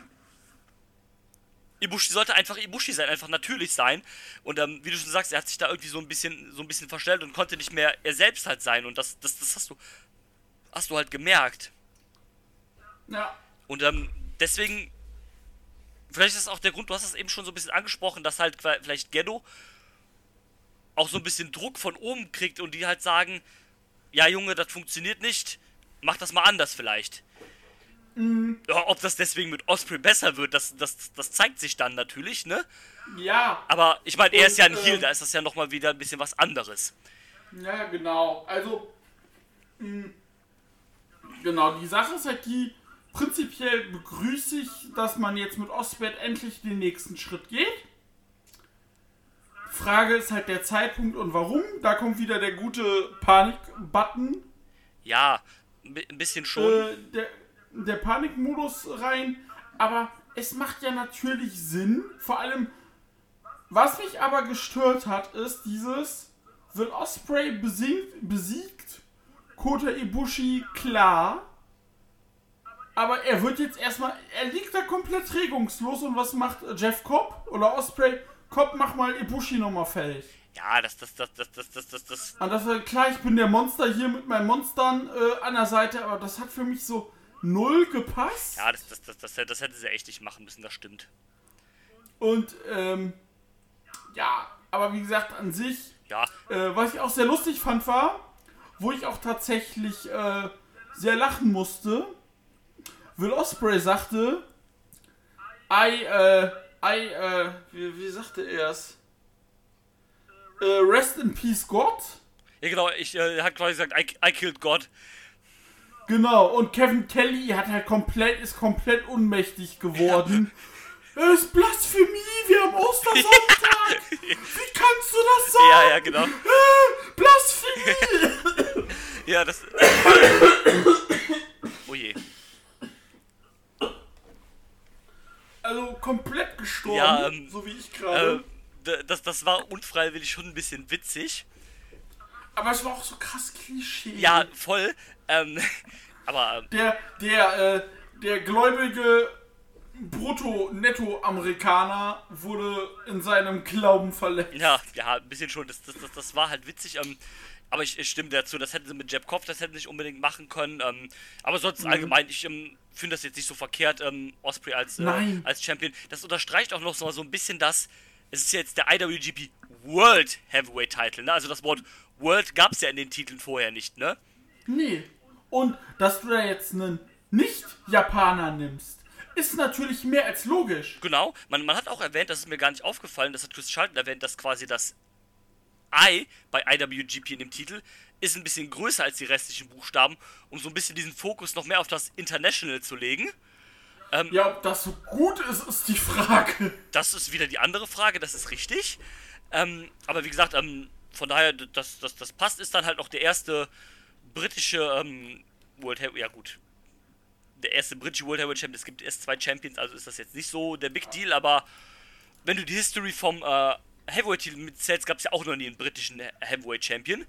Ibushi sollte einfach Ibushi sein, einfach natürlich sein. Und ähm, wie du schon sagst, er hat sich da irgendwie so ein bisschen, so ein bisschen verstellt und konnte nicht mehr er selbst halt sein. Und das, das, das hast du, hast du halt gemerkt. Ja. Und ähm, deswegen, vielleicht ist das auch der Grund, du hast es eben schon so ein bisschen angesprochen, dass halt vielleicht Ghetto auch so ein bisschen Druck von oben kriegt und die halt sagen, ja Junge, das funktioniert nicht, mach das mal anders vielleicht. Ja, ob das deswegen mit Osprey besser wird, das, das, das zeigt sich dann natürlich, ne? Ja, Aber ich meine, er ist ja ein Heal, ähm, da ist das ja nochmal wieder ein bisschen was anderes. Ja, genau. Also, mh, genau, die Sache ist halt die, prinzipiell begrüße ich, dass man jetzt mit Ostbet endlich den nächsten Schritt geht. Frage ist halt der Zeitpunkt und warum. Da kommt wieder der gute Panik-Button. Ja, ein bi- ein bisschen schon. Äh, der, der Panikmodus rein. Aber es macht ja natürlich Sinn. Vor allem, was mich aber gestört hat, ist dieses, wird Osprey besiegt, besiegt Kota Ibushi klar. Aber er wird jetzt erstmal, er liegt da komplett regungslos und was macht Jeff Cobb oder Osprey? Cobb, mach mal Ibushi nochmal fertig. Ja, das, das, das, das, das, das, das, das. Und das war klar, ich bin der Monster hier mit meinen Monstern äh, an der Seite, aber das hat für mich so null gepasst. Ja, das, das, das, das, das hätte sie echt nicht machen müssen, das stimmt. Und ähm, ja, aber wie gesagt, an sich, Ja, äh, was ich auch sehr lustig fand, war, wo ich auch tatsächlich äh, sehr lachen musste, Will Osprey sagte, I, äh, I, äh, wie, wie sagte er es? Äh, rest in peace, God. ja genau, ich äh, hat quasi gesagt, I, I killed God. Genau, und Kevin Kelly hat halt komplett, ist komplett unmächtig geworden. Es ist Blasphemie, wir haben Ostersonntag! [laughs] Wie kannst du das sagen? Ja, ja, genau. Blasphemie! [laughs] Ja, das. [coughs] oh je. Also komplett gestorben, Ja, ähm, so wie ich Äh, gerade. d- das, das war unfreiwillig schon ein bisschen witzig. Aber es war auch so krass Klischee. Ja, voll. Ähm, [laughs] aber ähm, Der, der, äh, der gläubige Brutto-Netto-Amerikaner wurde in seinem Glauben verletzt. ja, ja, ein bisschen schon. Das, das, das, das war halt witzig. Ähm, aber ich, ich stimme dazu, das hätten sie mit Jeb Kopf, das hätten sie nicht unbedingt machen können. Ähm, aber sonst Mhm. allgemein, ich ähm, finde das jetzt nicht so verkehrt, ähm, Osprey als, äh, als Champion. Das unterstreicht auch noch so, so ein bisschen das, es ist ja jetzt der IWGP World Heavyweight Title, ne? Also das Wort World gab es ja in den Titeln vorher nicht, ne? Nee. Und dass du da jetzt einen Nicht-Japaner nimmst, ist natürlich mehr als logisch. Genau, man, man hat auch erwähnt, das ist mir gar nicht aufgefallen, das hat Chris Schalten erwähnt, dass quasi das I bei IWGP in dem Titel ist ein bisschen größer als die restlichen Buchstaben, um so ein bisschen diesen Fokus noch mehr auf das International zu legen. Ja, ob das so gut ist, ist die Frage. Das ist wieder die andere Frage, das ist richtig. Ähm, aber wie gesagt, ähm, von daher, das, das, das passt, ist dann halt noch der erste britische ähm, World Heavyweight, ja gut, der erste britische World Heavyweight Champion. Es gibt erst zwei Champions, also ist das jetzt nicht so der Big Deal, aber wenn du die History vom äh, Heavyweight-Titel mitzählst, gab es ja auch noch nie einen britischen Heavyweight Champion.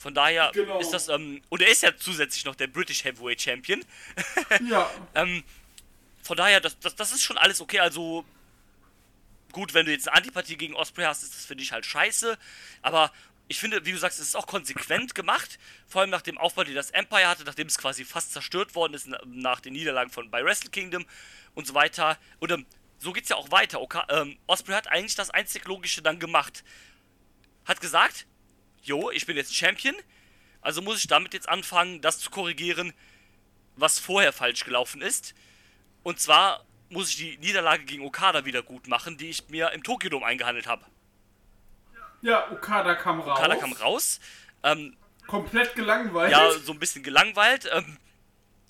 Von daher Genau. ist das, ähm, und er ist ja zusätzlich noch der British Heavyweight Champion. [laughs] Ja. Ähm, von daher, das, das, das ist schon alles okay. Also, gut, wenn du jetzt eine Antipathie gegen Osprey hast, ist das für dich halt scheiße. Aber ich finde, wie du sagst, es ist auch konsequent gemacht. Vor allem nach dem Aufbau, den das Empire hatte, nachdem es quasi fast zerstört worden ist na- nach den Niederlagen von bei Wrestle Kingdom und so weiter. Und ähm, so geht's ja auch weiter. Okay, ähm, Osprey hat eigentlich das einzig Logische dann gemacht. Hat gesagt, jo, ich bin jetzt Champion, also muss ich damit jetzt anfangen, das zu korrigieren, was vorher falsch gelaufen ist. Und zwar muss ich die Niederlage gegen Okada wieder gut machen, die ich mir im Tokyo Dome eingehandelt habe. Ja, Okada kam raus. Okada kam raus. Ähm, Komplett gelangweilt. ja, so ein bisschen gelangweilt. Ähm,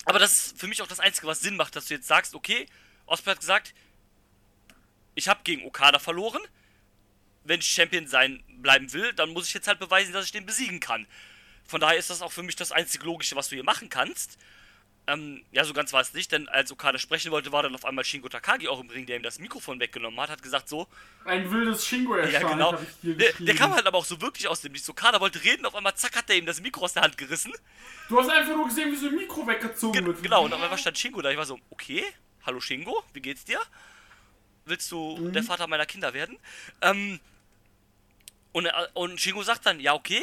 aber das ist für mich auch das Einzige, was Sinn macht, dass du jetzt sagst, okay, Osprey hat gesagt, ich habe gegen Okada verloren. Wenn ich Champion sein bleiben will, dann muss ich jetzt halt beweisen, dass ich den besiegen kann. Von daher ist das auch für mich das einzig Logische, was du hier machen kannst. Ähm, ja, so ganz war es nicht, denn als Okada sprechen wollte, war dann auf einmal Shingo Takagi auch im Ring, der ihm das Mikrofon weggenommen hat, hat gesagt so, Ein wildes shingo ja genau, der, der kam halt aber auch so wirklich aus dem Nichts. Okada wollte reden, auf einmal zack hat er ihm das Mikro aus der Hand gerissen. Du hast einfach nur gesehen, wie so ein Mikro weggezogen Ge wird. genau, und auf einmal stand Shingo da. Ich war so, okay, hallo Shingo, wie geht's dir? willst du der Vater meiner Kinder werden? Ähm, und, äh, und Shingo sagt dann, ja, okay,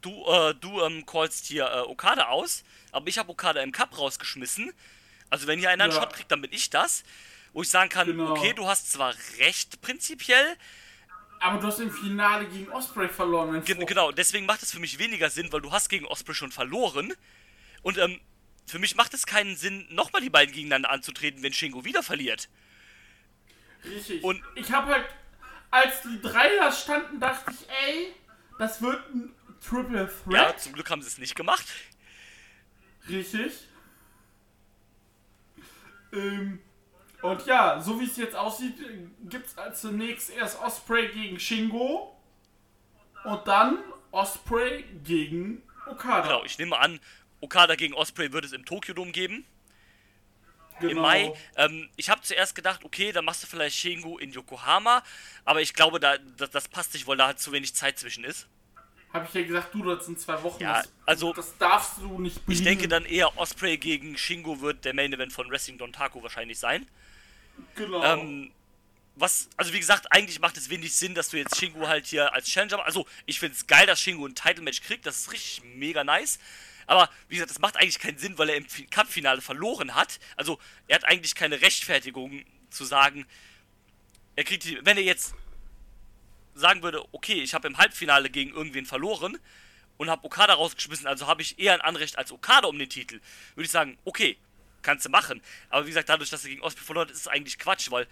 du, äh, du ähm, callst hier äh, Okada aus, aber ich habe Okada im Cup rausgeschmissen. Also wenn hier einer einen Ja. Shot kriegt, dann bin ich das. Wo ich sagen kann, Genau. okay, du hast zwar recht prinzipiell, Aber du hast im Finale gegen Osprey verloren. Freund. genau, deswegen macht es für mich weniger Sinn, weil du hast gegen Osprey schon verloren. Und ähm, für mich macht es keinen Sinn, nochmal die beiden gegeneinander anzutreten, wenn Shingo wieder verliert. Richtig. Und ich habe halt, als die drei da standen, dachte ich, ey, das wird ein Triple Ja, Threat. zum Glück haben sie es nicht gemacht. Richtig. Ähm, und ja, so wie es jetzt aussieht, gibt es als zunächst erst Osprey gegen Shingo und dann Osprey gegen Okada. Genau, ich nehme an, Okada gegen Osprey wird es im Tokyo Dome geben. Genau. Im Mai. Ähm, ich habe zuerst gedacht, okay, dann machst du vielleicht Shingo in Yokohama. Aber ich glaube, da, das, das passt nicht, weil da halt zu wenig Zeit zwischen ist. Habe ich ja gesagt, du, das sind zwei Wochen. Ja, das, also- Das darfst du nicht Ich belieben. denke dann eher Osprey gegen Shingo wird der Main Event von Wrestling Don Taco wahrscheinlich sein. Genau. Ähm, was, also wie gesagt, eigentlich macht es wenig Sinn, dass du jetzt Shingo halt hier als Challenger. Also, ich finde es geil, dass Shingo ein Title-Match kriegt. Das ist richtig mega nice. Aber wie gesagt, das macht eigentlich keinen Sinn, weil er im Fi- Cup-Finale verloren hat. Also, er hat eigentlich keine Rechtfertigung zu sagen, er kriegt die, wenn er jetzt sagen würde, okay, ich habe im Halbfinale gegen irgendwen verloren und habe Okada rausgeschmissen, also habe ich eher ein Anrecht als Okada um den Titel, würde ich sagen, okay, kannst du machen. Aber wie gesagt, dadurch, dass er gegen Osprey verloren hat, ist es eigentlich Quatsch, weil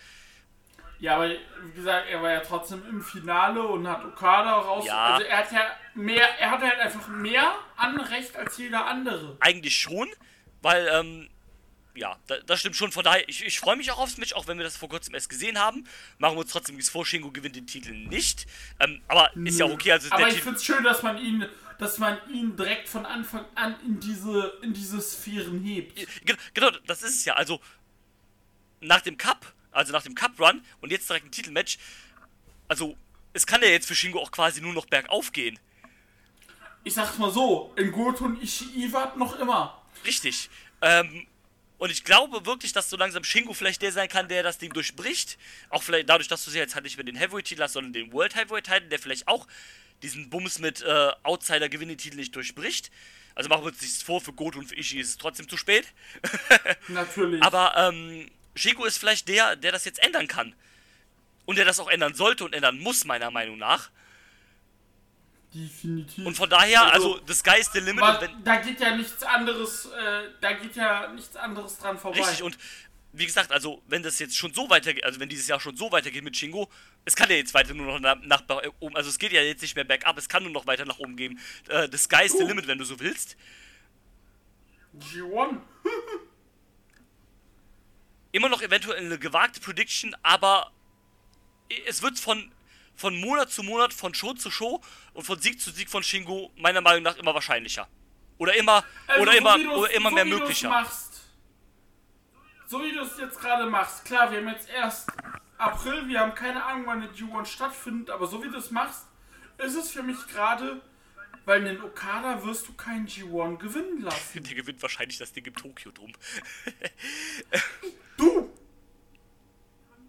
Ja, aber wie gesagt, er war ja trotzdem im Finale und hat Okada raus. Ja. Also er hat ja mehr, er hat halt einfach mehr Anrecht als jeder andere. eigentlich schon, weil, ähm, ja, da, das stimmt schon. Von daher, ich, ich freue mich auch aufs Match, auch wenn wir das vor kurzem erst gesehen haben. Machen wir uns trotzdem nichts vor, Shingo gewinnt den Titel nicht. Ähm, aber ist ja okay, also Aber ich finde es schön, dass man ihn, dass man ihn direkt von Anfang an in diese, in diese Sphären hebt. Ge- Genau, das ist es ja. Also, nach dem Cup, also nach dem Cup-Run und jetzt direkt ein Titelmatch, also, es kann ja jetzt für Shingo auch quasi nur noch bergauf gehen. Ich sag's mal so, in Goto und Ishii wart noch immer. Richtig. Ähm, und ich glaube wirklich, dass so langsam Shingo vielleicht der sein kann, der das Ding durchbricht. Auch vielleicht dadurch, dass du sie jetzt halt nicht mehr den Heavyweight-Titel hast, sondern den World Heavyweight-Titel, der vielleicht auch diesen Bums mit äh, Outsider-Gewinne-Titel nicht durchbricht. Also machen wir uns nichts vor, für Goto und für Ishii ist es trotzdem zu spät. [laughs] Natürlich. Aber ähm, Shingo ist vielleicht der, der das jetzt ändern kann. Und der das auch ändern sollte und ändern muss, meiner Meinung nach. Definitiv. Und von daher, also, Also, the sky is the limit. Da geht ja nichts anderes, äh, da geht ja nichts anderes dran vorbei. Richtig, und wie gesagt, also wenn das jetzt schon so weitergeht, also wenn dieses Jahr schon so weitergeht mit Shingo, es kann ja jetzt weiter nur noch nach, nach oben, also es geht ja jetzt nicht mehr bergab, es kann nur noch weiter nach oben gehen. Äh, the sky is the limit, wenn du so willst. G1. [laughs] Immer noch eventuell eine gewagte Prediction, aber es wird von, von Monat zu Monat, von Show zu Show und von Sieg zu Sieg von Shingo meiner Meinung nach immer wahrscheinlicher. Oder immer, Also, oder so immer, oder immer so mehr möglicher. Machst, so wie du es jetzt gerade machst, klar, wir haben jetzt erst April, wir haben keine Ahnung, wann der G1 stattfindet, aber so wie du es machst, ist es für mich gerade, weil in Okada wirst du keinen G1 gewinnen lassen. [laughs] Der gewinnt wahrscheinlich das Ding im Tokio drum. Du!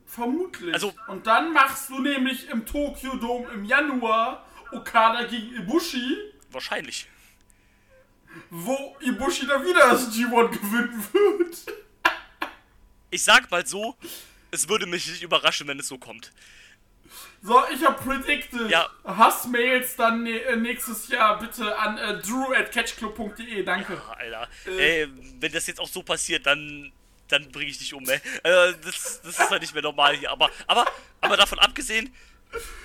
Vermutlich. Also- Und dann machst du nämlich im Tokyo Dome im Januar Okada gegen Ibushi, Wahrscheinlich. wo Ibushi dann wieder das G1 gewinnen wird. Ich sag mal so, es würde mich nicht überraschen, wenn es so kommt. So, ich hab predicted. Ja. Hassmails dann äh, nächstes Jahr bitte an äh, drew at catchclub.de. Danke. Ah, Alter. Äh. Ey, wenn das jetzt auch so passiert, dann, dann bringe ich dich um, ey. Äh, das, das ist halt nicht mehr normal hier. Aber, aber, aber davon abgesehen,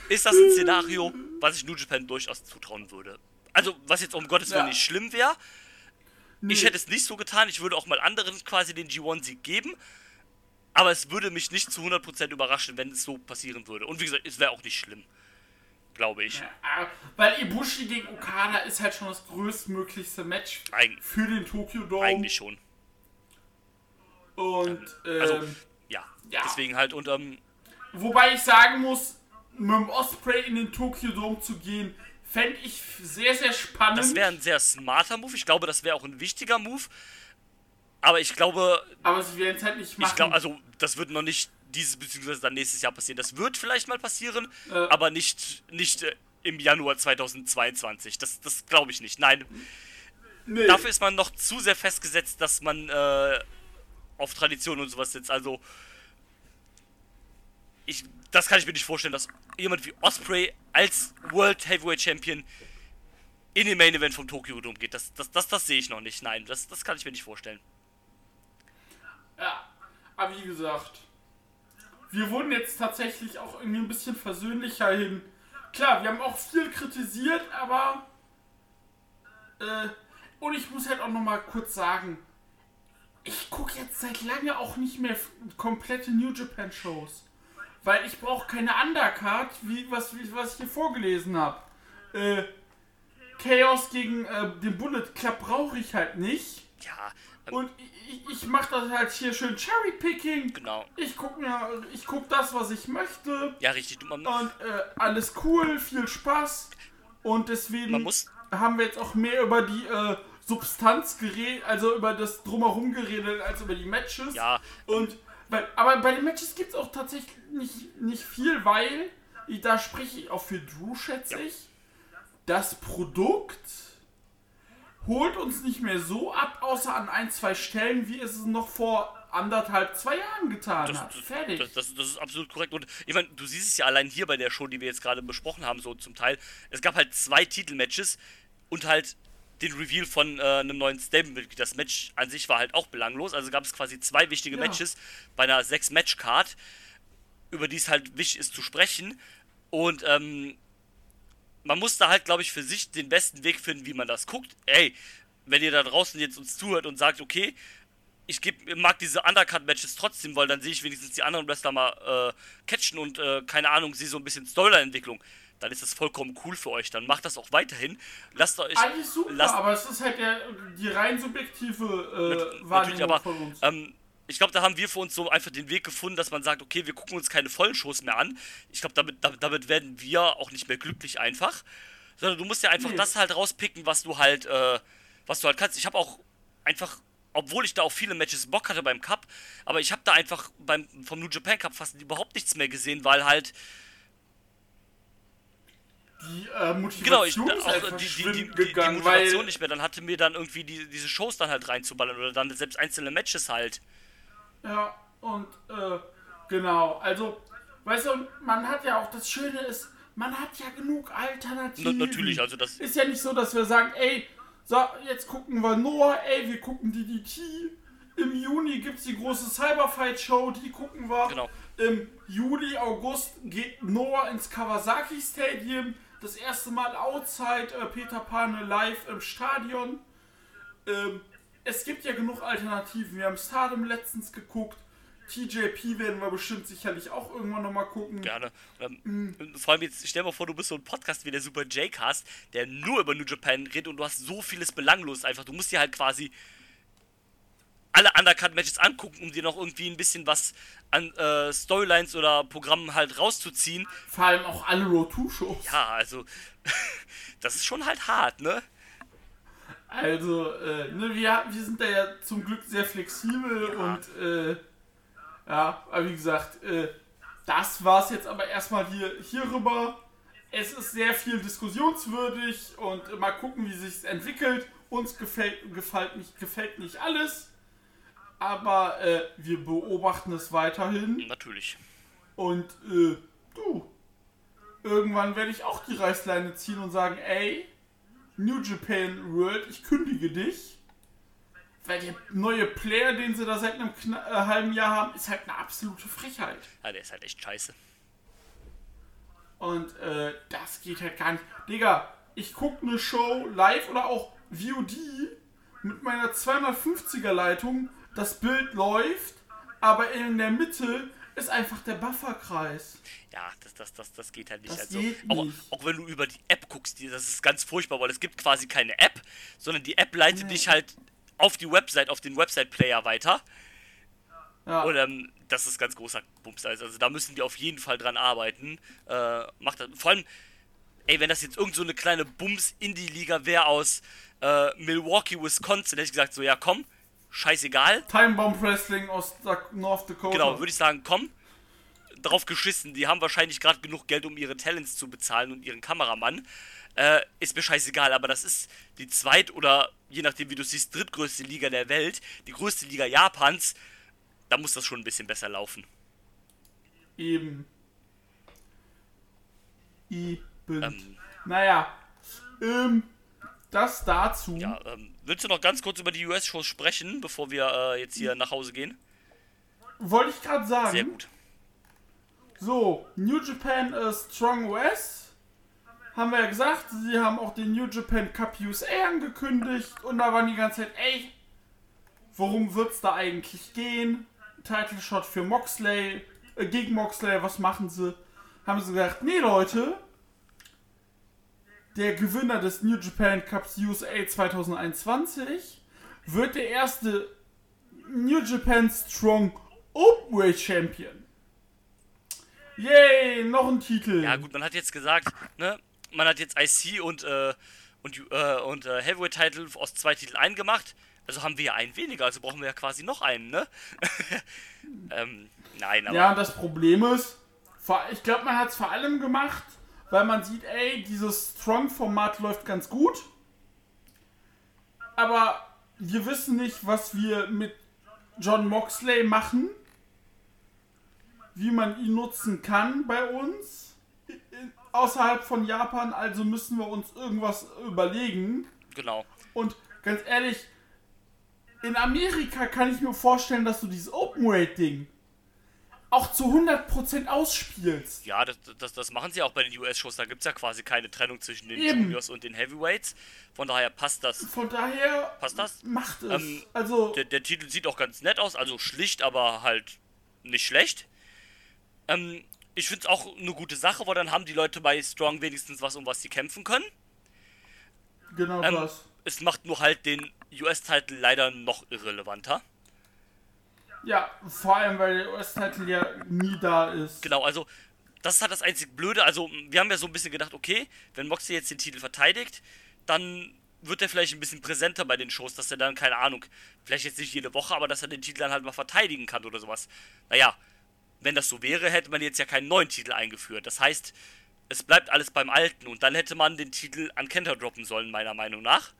ist das ein Szenario, was ich New Japan durchaus zutrauen würde. Also, was jetzt um Gottes Willen Ja. nicht schlimm wäre. Nee. Ich hätte es nicht so getan. Ich würde auch mal anderen quasi den G1-Sieg geben. Aber es würde mich nicht zu 100% überraschen, wenn es so passieren würde. Und wie gesagt, es wäre auch nicht schlimm. Glaube ich. Ja, weil Ibushi gegen Okada ist halt schon das größtmöglichste Match Eig für den Tokyo Dome. eigentlich schon. Und ähm, Also, ja. ja. Deswegen halt. Und ähm, wobei ich sagen muss, mit dem Osprey in den Tokyo Dome zu gehen, fände ich sehr, sehr spannend. Das wäre ein sehr smarter Move. Ich glaube, das wäre auch ein wichtiger Move. Aber ich glaube, aber sie werden es halt nicht machen. ich glaube, also das wird noch nicht dieses bzw. dann nächstes Jahr passieren. Das wird vielleicht mal passieren, Äh. aber nicht, nicht äh, im Januar 2022. Das, das glaube ich nicht. Nein, Nee. dafür ist man noch zu sehr festgesetzt, dass man äh, auf Tradition und sowas sitzt. Also, ich, das kann ich mir nicht vorstellen, dass jemand wie Osprey als World Heavyweight Champion in den Main Event vom Tokyo Dome geht. Das, das, das, das sehe ich noch nicht. Nein, das, das kann ich mir nicht vorstellen. Ja, aber wie gesagt, wir wurden jetzt tatsächlich auch irgendwie ein bisschen versöhnlicher hin. Klar, wir haben auch viel kritisiert, aber äh, und ich muss halt auch noch mal kurz sagen, ich gucke jetzt seit lange auch nicht mehr komplette New Japan Shows, weil ich brauche keine Undercard, wie was wie, was ich hier vorgelesen habe. Äh, Chaos gegen äh, den Bullet Club brauche ich halt nicht. Ja, Und ich, ich mache das halt hier schön Cherry-Picking. genau. Ich guck mir, ich guck das, was ich möchte. Ja, richtig. Du, man, Und äh, alles cool, viel Spaß. Und deswegen haben wir jetzt auch mehr über die äh, Substanz geredet, also über das Drumherum geredet, als über die Matches. Ja. Und weil, aber bei den Matches gibt es auch tatsächlich nicht, nicht viel, weil, da spreche ich auch für Drew, schätze Ja. ich. Das Produkt holt uns nicht mehr so ab, außer an ein, zwei Stellen, wie es es noch vor anderthalb, zwei Jahren getan Das, hat. Fertig. Das, das, das ist absolut korrekt. Und ich meine, du siehst es ja allein hier bei der Show, die wir jetzt gerade besprochen haben, so zum Teil. Es gab halt zwei Titelmatches und halt den Reveal von äh, einem neuen Stable-Mitglied. Das Match an sich war halt auch belanglos. Also gab es quasi zwei wichtige Ja. Matches bei einer Sechs-Match-Card, über die es halt wichtig ist zu sprechen. Und ähm, man muss da halt, glaube ich, für sich den besten Weg finden, wie man das guckt. Ey, wenn ihr da draußen jetzt uns zuhört und sagt, okay, ich geb, mag diese Undercut-Matches trotzdem, weil dann sehe ich wenigstens die anderen Wrestler mal äh, catchen und äh, keine Ahnung, sehe so ein bisschen Storyline-Entwicklung. Dann ist das vollkommen cool für euch. Dann macht das auch weiterhin. Lasst euch. Eigentlich super, lasst, aber es ist halt der, die rein subjektive äh, Wahrnehmung aber von uns. ähm, ich glaube, da haben wir für uns so einfach den Weg gefunden, dass man sagt, okay, wir gucken uns keine vollen Shows mehr an. Ich glaube, damit, damit, damit werden wir auch nicht mehr glücklich einfach. Sondern du musst ja einfach Nee. das halt rauspicken, was du halt, äh, was du halt kannst. Ich habe auch einfach, obwohl ich da auf viele Matches Bock hatte beim Cup, aber ich habe da einfach beim vom New Japan Cup fast überhaupt nichts mehr gesehen, weil halt die äh, Genau, ich, Motivation auch halt die, die, die, verschwindend die, gegangen, Motivation nicht mehr. Dann hatte mir dann irgendwie die, diese Shows dann halt reinzuballern oder dann selbst einzelne Matches halt. Ja, und äh, genau, also, weißt du, man hat ja auch, das Schöne ist, man hat ja genug Alternativen. Na- natürlich, also das- Ist ja nicht so, dass wir sagen, ey, so, jetzt gucken wir Noah, ey, wir gucken DDT. Im Juni gibt's die große Cyberfight-Show, die gucken wir. Genau. Im Juli, August geht Noah ins Kawasaki Stadium. Das erste Mal outside äh, Peter Pane live im Stadion. Ähm, es gibt ja genug Alternativen. Wir haben Stardom letztens geguckt. TJP werden wir bestimmt sicherlich auch irgendwann nochmal gucken. Gerne. Ähm, Mhm. Vor allem jetzt, stell dir mal vor, du bist so ein Podcast wie der Super J-Cast, der nur über New Japan redet und du hast so vieles belanglos einfach. Du musst dir halt quasi alle Undercut-Matches angucken, um dir noch irgendwie ein bisschen was an äh, Storylines oder Programmen halt rauszuziehen. Vor allem auch alle Road 2 Shows. Ja, also, [laughs] das ist schon halt hart, ne? Also, äh, ne, wir, wir sind da ja zum Glück sehr flexibel und äh, ja, aber wie gesagt, äh, das war's jetzt aber erstmal hier hierüber. Es ist sehr viel diskussionswürdig und mal gucken, wie sich's entwickelt. Uns gefällt, gefällt, nicht, gefällt nicht alles, aber äh, wir beobachten es weiterhin Natürlich. und äh, du, irgendwann werde ich auch die Reißleine ziehen und sagen, ey, New Japan World, ich kündige dich. Weil der neue Player, den sie da seit einem äh, halben Jahr haben, ist halt eine absolute Frechheit. Ja, der ist halt echt scheiße. Und äh, das geht halt gar nicht. Digga, ich gucke eine Show live oder auch VOD mit meiner 250er Leitung. Das Bild läuft, aber in der Mitte ist einfach der Bufferkreis. Ja, das, das, das, das geht halt nicht. Das also, geht auch, nicht. auch wenn du über die App guckst, das ist ganz furchtbar, weil es gibt quasi keine App, sondern die App leitet dich halt auf die Website, auf den Website-Player weiter. Ja. Und ähm, das ist ganz großer Bums. Also, also da müssen die auf jeden Fall dran arbeiten. Äh, macht das. Vor allem, ey, wenn das jetzt irgend so eine kleine Bums-Indie-Liga wäre aus äh, Milwaukee, Wisconsin, hätte ich gesagt, so, ja komm, scheißegal. Time Bomb Wrestling aus North Dakota. Genau, würde ich sagen, komm. drauf geschissen. Die haben wahrscheinlich gerade genug Geld, um ihre Talents zu bezahlen und ihren Kameramann. Äh, ist mir scheißegal, aber das ist die zweit- oder je nachdem, wie du siehst, drittgrößte Liga der Welt, die größte Liga Japans. Da muss das schon ein bisschen besser laufen. Eben. Eben. Ähm, naja, ähm, das dazu. ja, ähm, willst du noch ganz kurz über die US-Shows sprechen, bevor wir äh, jetzt hier nach Hause gehen? Wollte ich gerade sagen. Sehr gut. So, New Japan äh, Strong US. Haben wir ja gesagt, sie haben auch den New Japan Cup USA angekündigt und da waren die ganze Zeit, ey, worum wird's da eigentlich gehen? Title Shot für Moxley, äh, gegen Moxley, was machen sie? Haben sie gesagt, nee Leute, der Gewinner des New Japan Cups USA 2021 wird der erste New Japan Strong Openweight Champion. Yay, noch ein Titel. Ja gut, man hat jetzt gesagt, ne, man hat jetzt IC und äh, und äh, und äh, Heavyweight Title aus zwei Titeln eingemacht. Also haben wir ja einen weniger, also brauchen wir ja quasi noch einen, ne? [laughs] ähm, nein, aber Ja, das Problem ist, ich glaube, man hat es vor allem gemacht, weil man sieht, ey, dieses Strong-Format läuft ganz gut. Aber wir wissen nicht, was wir mit John Moxley machen. Wie man ihn nutzen kann bei uns. Außerhalb von Japan, also müssen wir uns irgendwas überlegen. genau. Und ganz ehrlich, in Amerika kann ich mir vorstellen, dass du dieses Open-Weight-Ding auch zu 100% ausspielst. Ja, das, das, das machen sie auch bei den US-Shows. Da gibt es ja quasi keine Trennung zwischen den Eben. Juniors und den Heavyweights. Von daher passt das. Von daher Passt das? macht es. Ähm, also, Der, der Titel sieht auch ganz nett aus, also schlicht, aber halt nicht schlecht. Ähm, ich finde es auch eine gute Sache, weil dann haben die Leute bei Strong wenigstens was, um was sie kämpfen können. genau ähm, das. Es macht nur halt den US-Titel leider noch irrelevanter. Ja, vor allem, weil der US-Titel ja nie da ist. Genau, also das ist halt das einzig Blöde. Also wir haben ja so ein bisschen gedacht, okay, wenn Moxley jetzt den Titel verteidigt, dann wird er vielleicht ein bisschen präsenter bei den Shows, dass er dann, keine Ahnung, vielleicht jetzt nicht jede Woche, aber dass er den Titel dann halt mal verteidigen kann oder sowas. Naja, wenn das so wäre, hätte man jetzt ja keinen neuen Titel eingeführt. Das heißt, es bleibt alles beim Alten und dann hätte man den Titel an Kenter droppen sollen, meiner Meinung nach.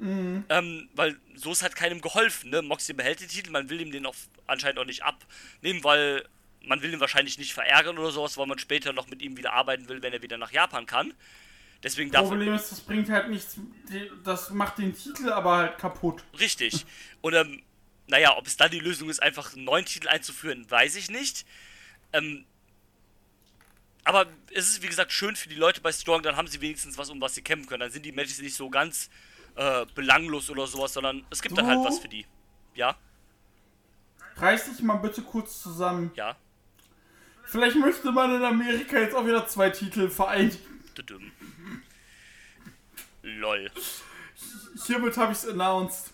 Ähm, weil so ist halt keinem geholfen, ne? Moxley behält den Titel, man will ihm den auch anscheinend auch nicht abnehmen, weil man will ihn wahrscheinlich nicht verärgern oder sowas, weil man später noch mit ihm wieder arbeiten will, wenn er wieder nach Japan kann. Deswegen darf Problem ist, das bringt halt nichts. Das macht den Titel aber halt kaputt. Richtig. Und ähm, naja, ob es dann die Lösung ist, einfach einen neuen Titel einzuführen, weiß ich nicht. Ähm, aber es ist, wie gesagt, schön für die Leute bei Strong, dann haben sie wenigstens was, um was sie kämpfen können. Dann sind die Matches nicht so ganz äh, belanglos oder sowas, sondern es gibt dann halt was für die. Ja, Reiß dich mal bitte kurz zusammen. ja. Vielleicht möchte man in Amerika jetzt auch wieder zwei Titel vereinigen. Lol. Hiermit habe ich es announced.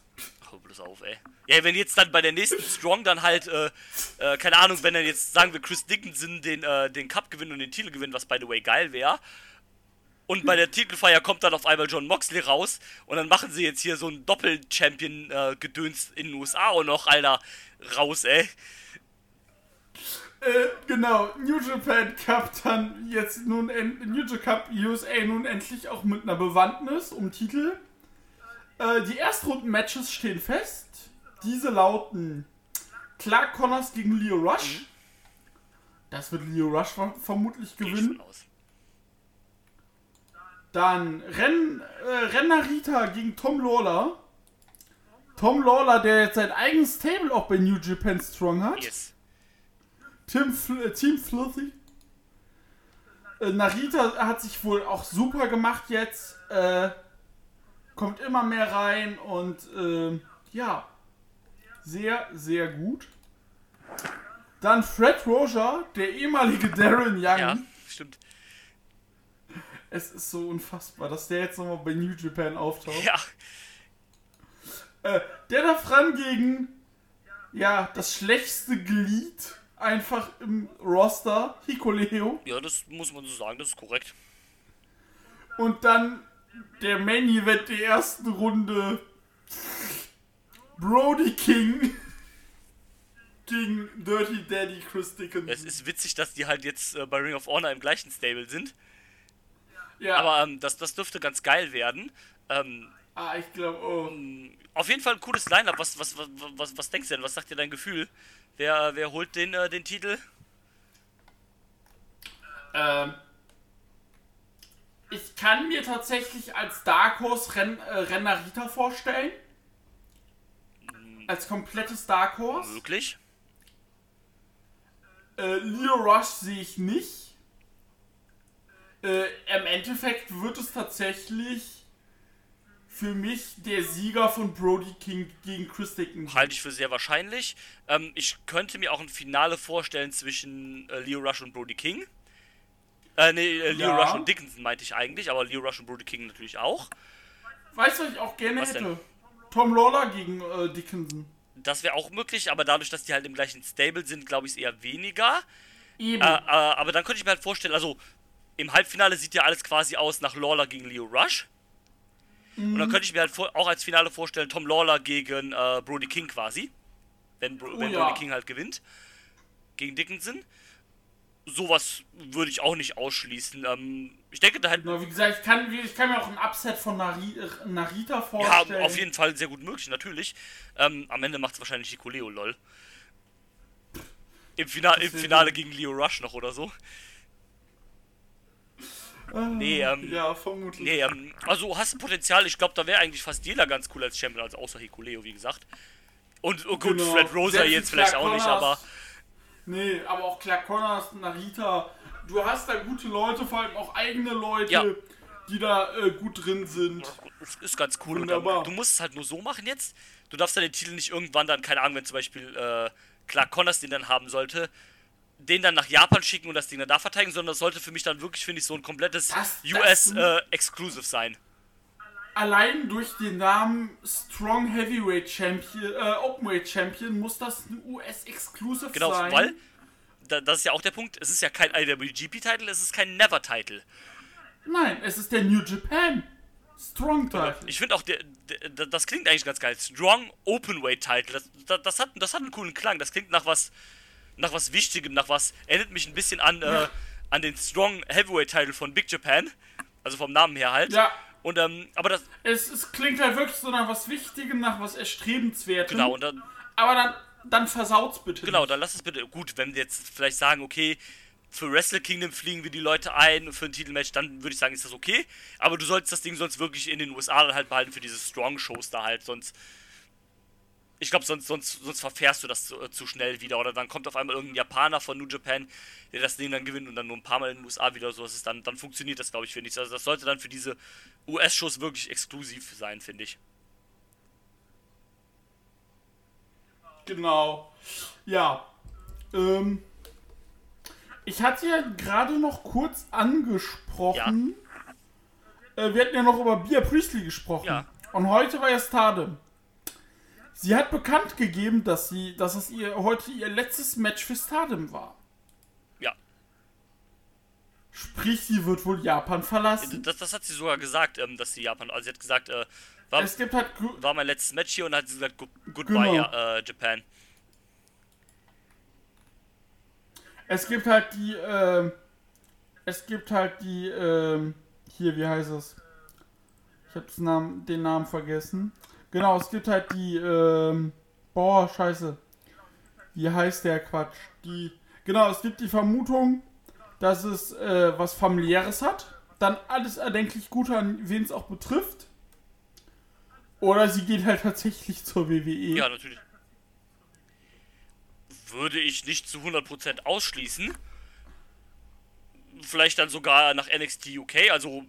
Hör bloß auf, ey. Ja, wenn jetzt dann bei der nächsten Strong dann halt, äh, äh, keine Ahnung, wenn dann jetzt, sagen wir, Chris Dickinson den, äh, den Cup gewinnt und den Titel gewinnt, was by the way geil wäre. Und bei der Titelfeier kommt dann auf einmal John Moxley raus und dann machen sie jetzt hier so ein Doppel-Champion-Gedöns in den USA auch noch, Alter, raus, ey. Äh, genau, New Japan Cup dann jetzt nun, en New Japan Cup USA nun endlich auch mit einer Bewandtnis um Titel. Äh, die Erstrunden-Matches stehen fest. Diese lauten Clark Connors gegen Leo Rush. Das wird Leo Rush ver vermutlich gewinnen. aus. Dann Ren, äh, Ren Narita gegen Tom Lawler. Tom Lawler, der jetzt sein eigenes Stable auch bei New Japan Strong hat. Yes. Tim Fl äh, Team Filthy. Äh, Narita hat sich wohl auch super gemacht jetzt. Äh, kommt immer mehr rein und äh, ja, sehr, sehr gut. Dann Fred Roger, der ehemalige Darren Young. Ja. Es ist so unfassbar, dass der jetzt nochmal bei New Japan auftaucht. Ja, Äh, der darf ran gegen, ja, das schlechteste Glied einfach im Roster, Hikuleo. ja, das muss man so sagen, das ist korrekt. Und dann der Main Event der ersten Runde, Brody King [laughs] gegen Dirty Daddy Chris Dickinson. Es ist witzig, dass die halt jetzt äh, bei Ring of Honor im gleichen Stable sind. Ja, Aber ähm, das, das dürfte ganz geil werden. Ähm, ah, ich glaube, oh. auf jeden Fall ein cooles Line-Up. Was, was, was, was, was denkst du denn? Was sagt dir dein Gefühl? Wer, wer holt den, äh, den Titel? Ähm, ich kann mir tatsächlich als Dark Horse Ren, äh, Renarita vorstellen. Als komplettes Dark Horse. Möglich. Äh, Leo Rush sehe ich nicht. Äh, Im Endeffekt wird es tatsächlich für mich der Sieger von Brody King gegen Chris Dickinson. Halte ich für sehr wahrscheinlich. Ähm, ich könnte mir auch ein Finale vorstellen zwischen äh, Leo Rush und Brody King. Äh, nee, äh, Leo Ja. Rush und Dickinson meinte ich eigentlich, aber Leo Rush und Brody King natürlich auch. Weißt du, was ich auch gerne Was hätte? denn? Tom Lawler gegen äh, Dickinson. Das wäre auch möglich, aber dadurch, dass die halt im gleichen Stable sind, glaube ich es eher weniger. Eben. Äh, äh, aber dann könnte ich mir halt vorstellen, also im Halbfinale sieht ja alles quasi aus nach Lawler gegen Leo Rush. Und Mhm. dann könnte ich mir halt vor, auch als Finale vorstellen, Tom Lawler gegen äh, Brody King quasi. Wenn, Bro Oh wenn ja. Brody King halt gewinnt. Gegen Dickinson. Sowas würde ich auch nicht ausschließen. Ähm, ich denke, da halt Na, wie gesagt, ich kann, ich kann mir auch ein Upset von Nari, äh, Narita Ja, vorstellen. auf jeden Fall sehr gut möglich, natürlich. Ähm, am Ende macht es wahrscheinlich Nicoleo, lol. Im, Fina im Finale gegen Leo Rush noch oder so. Ah, Nee, ähm, Ja, vermutlich. Nee, ähm, also hast du Potenzial. Ich glaube, da wäre eigentlich fast jeder ganz cool als Champion, also außer Hikuleo, wie gesagt. Und oh, gut, Genau. Fred Rosa Selbst jetzt vielleicht Clark auch nicht, Connors. aber Nee, aber auch Clark Connors, Narita. Du hast da gute Leute, vor allem auch eigene Leute, Ja. die da äh, gut drin sind. es ist ganz cool. Und Wunderbar. dann, du musst es halt nur so machen jetzt. Du darfst deine Titel nicht irgendwann dann, keine Ahnung, wenn zum Beispiel äh, Clark Connors den dann haben sollte, den dann nach Japan schicken und das Ding dann da verteidigen, sondern das sollte für mich dann wirklich, finde ich, so ein komplettes US-Exclusive sein. Allein durch den Namen Strong Heavyweight Champion, äh, Openweight Champion muss das ein US-Exclusive Genau, sein. weil, da, das ist ja auch der Punkt, es ist ja kein IWGP-Titel, es ist kein Never-Titel. Nein, es ist der New Japan Strong Title. Ich finde auch, der, der, das klingt eigentlich ganz geil. Strong Openweight Title. Das, das, das, hat, das hat einen coolen Klang. Das klingt nach was, nach was Wichtigem, nach was. Erinnert mich ein bisschen an, äh, an den Strong Heavyweight Title von Big Japan. Also vom Namen her halt. Ja, Und, ähm, aber das, es, es klingt halt wirklich so nach was Wichtigem, nach was Erstrebenswertem. genau, und dann, Aber dann, dann versaut's bitte. genau, nicht. dann lass es bitte. Gut, wenn wir jetzt vielleicht sagen, okay, für Wrestle Kingdom fliegen wir die Leute ein für ein Titelmatch, dann würde ich sagen, ist das okay. Aber du solltest das Ding sonst wirklich in den USA dann halt behalten für diese Strong-Shows da halt, sonst. Ich glaube, sonst, sonst, sonst verfährst du das zu, äh, zu schnell wieder. Oder dann kommt auf einmal irgendein Japaner von New Japan, der das Ding dann gewinnt und dann nur ein paar Mal in den USA wieder so. Ist dann, dann funktioniert das, glaube ich, für nichts. Also das sollte dann für diese US-Shows wirklich exklusiv sein, finde ich. Genau. Ja. Ähm, ich hatte ja gerade noch kurz angesprochen. Äh, wir hatten ja noch über Bia Priestley gesprochen. Ja. Und heute war ja Stardom. Sie hat bekannt gegeben, dass sie, dass es ihr heute ihr letztes Match für Stardom war. Ja. Sprich, sie wird wohl Japan verlassen. Das, das hat sie sogar gesagt, ähm, dass sie Japan. Also sie hat gesagt, äh, war, Es gibt halt war mein letztes Match hier und hat sie gesagt, "Good- goodbye, Genau. ja, äh, Japan. Es gibt halt die, ähm, es gibt halt die, ähm, hier, wie heißt es? Ich habe Namen, den Namen vergessen. Genau, es gibt halt die, ähm, boah, scheiße. Wie heißt der Quatsch? Die, genau, es gibt die Vermutung, dass es äh, was familiäres hat. Dann alles erdenklich Gute an wen es auch betrifft. Oder sie geht halt tatsächlich zur. WWE. Ja, natürlich. Würde ich nicht zu 100% ausschließen. Vielleicht dann sogar nach NXT UK. Also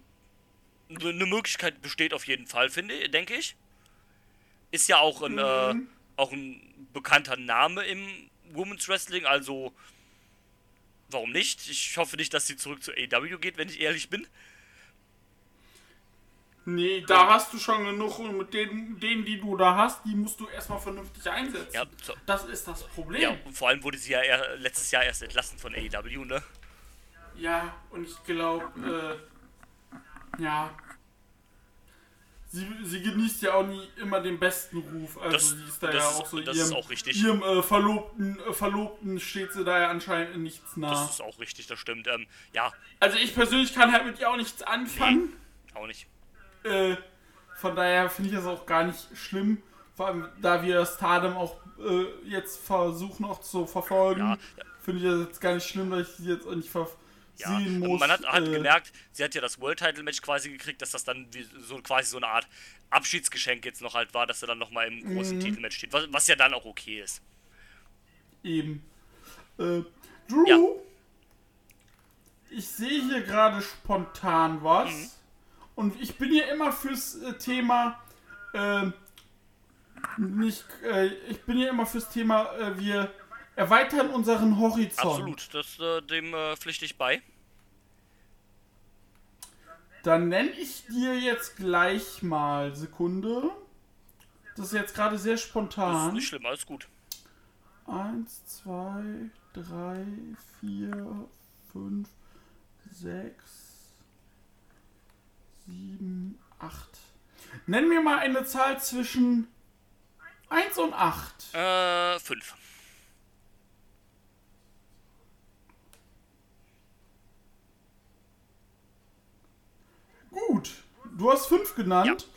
eine Möglichkeit besteht auf jeden Fall, finde denke ich. Ist ja auch ein, äh, auch ein bekannter Name im Women's Wrestling, also warum nicht? Ich hoffe nicht, dass sie zurück zu AW geht, wenn ich ehrlich bin. Nee, da hast du schon genug und mit denen, denen, die du da hast, die musst du erstmal vernünftig einsetzen. Ja, so, Das ist das Problem. ja, Ja, und vor allem wurde sie ja eher, letztes Jahr erst entlassen von AEW, ne? und ich glaube, äh, ja. Sie, sie genießt ja auch nie immer den besten Ruf. Also Das- sie ist da ja auch so das ihrem, ist auch richtig. ihrem äh, Verlobten, äh, Verlobten steht sie da ja anscheinend in nichts nah. Das ist auch richtig, das stimmt. Ähm, ja, Also ich persönlich kann halt mit ihr auch nichts anfangen. auch nicht. Äh, von daher finde ich das auch gar nicht schlimm. Vor allem, da wir Stardom auch äh, jetzt versuchen auch zu verfolgen, Ja. finde ich das jetzt gar nicht schlimm, dass ich sie jetzt auch nicht ver Ja, sehen muss. man hat, hat äh, gemerkt, sie hat ja das World Title Match quasi gekriegt, dass das dann wie so quasi so eine Art Abschiedsgeschenk jetzt noch halt war, dass er dann nochmal im Mhm. großen Titelmatch steht, was, was ja dann auch okay ist. Eben. Äh, Drew, Ja. ich sehe hier gerade spontan was. Mhm. Und ich bin ja immer fürs äh, Thema, äh, nicht, äh, ich bin ja immer fürs Thema, äh, wir erweitern unseren Horizont. Absolut, das, äh, dem äh, pflichte ich bei. Dann nenne ich dir jetzt gleich mal Sekunde. Das ist jetzt gerade sehr Das ist spontan. nicht schlimm, alles gut. Eins, zwei, drei, vier, fünf, sechs, sieben, acht. Nenn mir mal eine Zahl zwischen 1 und 8. Äh, fünf. Gut, du hast 5 genannt.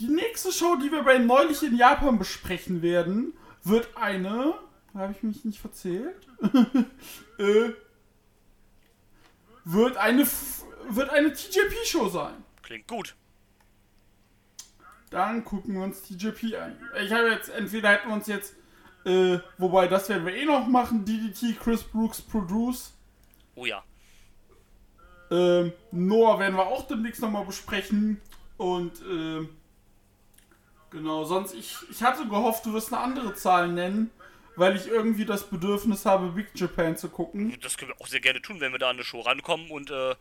Die nächste Show, die wir bei neulich in Japan besprechen werden, wird eine. Habe ich mich nicht verzählt? [laughs] äh, wird eine F- wird eine TJP-Show sein. Klingt gut. Dann gucken wir uns TJP an. Ich habe jetzt, entweder hätten wir uns jetzt, äh, wobei das werden wir eh noch machen, DDT Chris Brooks Produce. Oh ja. Ähm, Noah werden wir auch demnächst nochmal besprechen. Und, ähm, genau, sonst, ich, ich hatte gehofft, du wirst eine andere Zahl nennen, weil ich irgendwie das Bedürfnis habe, Big Japan zu gucken. Das können wir auch sehr gerne tun, wenn wir da an eine Show rankommen und äh,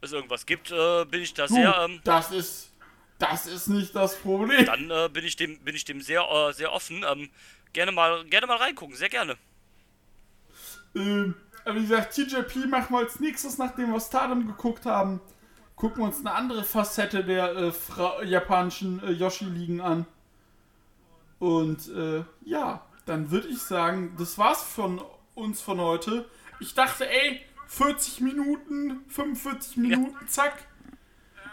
es irgendwas gibt, äh, bin ich da Du, sehr, ähm, das ist, das ist nicht das Problem. dann äh, bin ich dem, bin ich dem sehr, äh, sehr offen. Ähm, gerne mal, gerne mal reingucken, sehr gerne. Ähm, aber wie gesagt, TJP machen wir als nächstes, nachdem wir Stardom geguckt haben, gucken wir uns eine andere Facette der äh, japanischen äh, Yoshi-Ligen an. Und äh, ja, dann würde ich sagen, das war's von uns von heute. Ich dachte, ey, 40 Minuten, 45 Minuten, zack.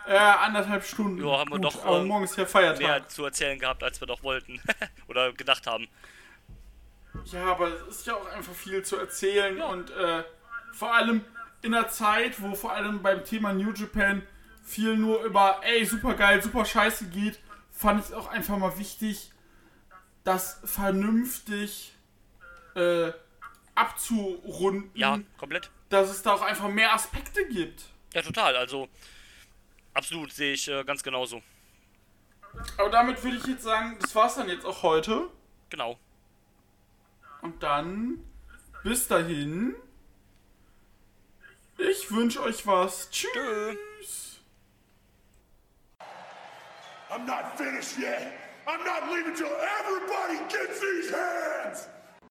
Äh, anderthalb Stunden. Ja, haben wir doch, aber ähm, morgen ist ja Feiertag. Mehr zu erzählen gehabt, als wir doch wollten. [laughs] Oder gedacht haben. Ja, aber es ist ja auch einfach viel zu erzählen und äh, vor allem in einer Zeit, wo vor allem beim Thema New Japan viel nur über, ey, super geil, super scheiße geht, fand ich es auch einfach mal wichtig, das vernünftig äh, abzurunden, Ja, komplett. dass es da auch einfach mehr Aspekte gibt. Ja, total. Also, absolut, sehe ich äh, ganz genauso. Aber damit würde ich jetzt sagen, das war's dann jetzt auch heute. Genau. Und dann bis dahin. Ich wünsche euch was. Tschüss. I'm not finished yet. I'm not leaving till everybody gets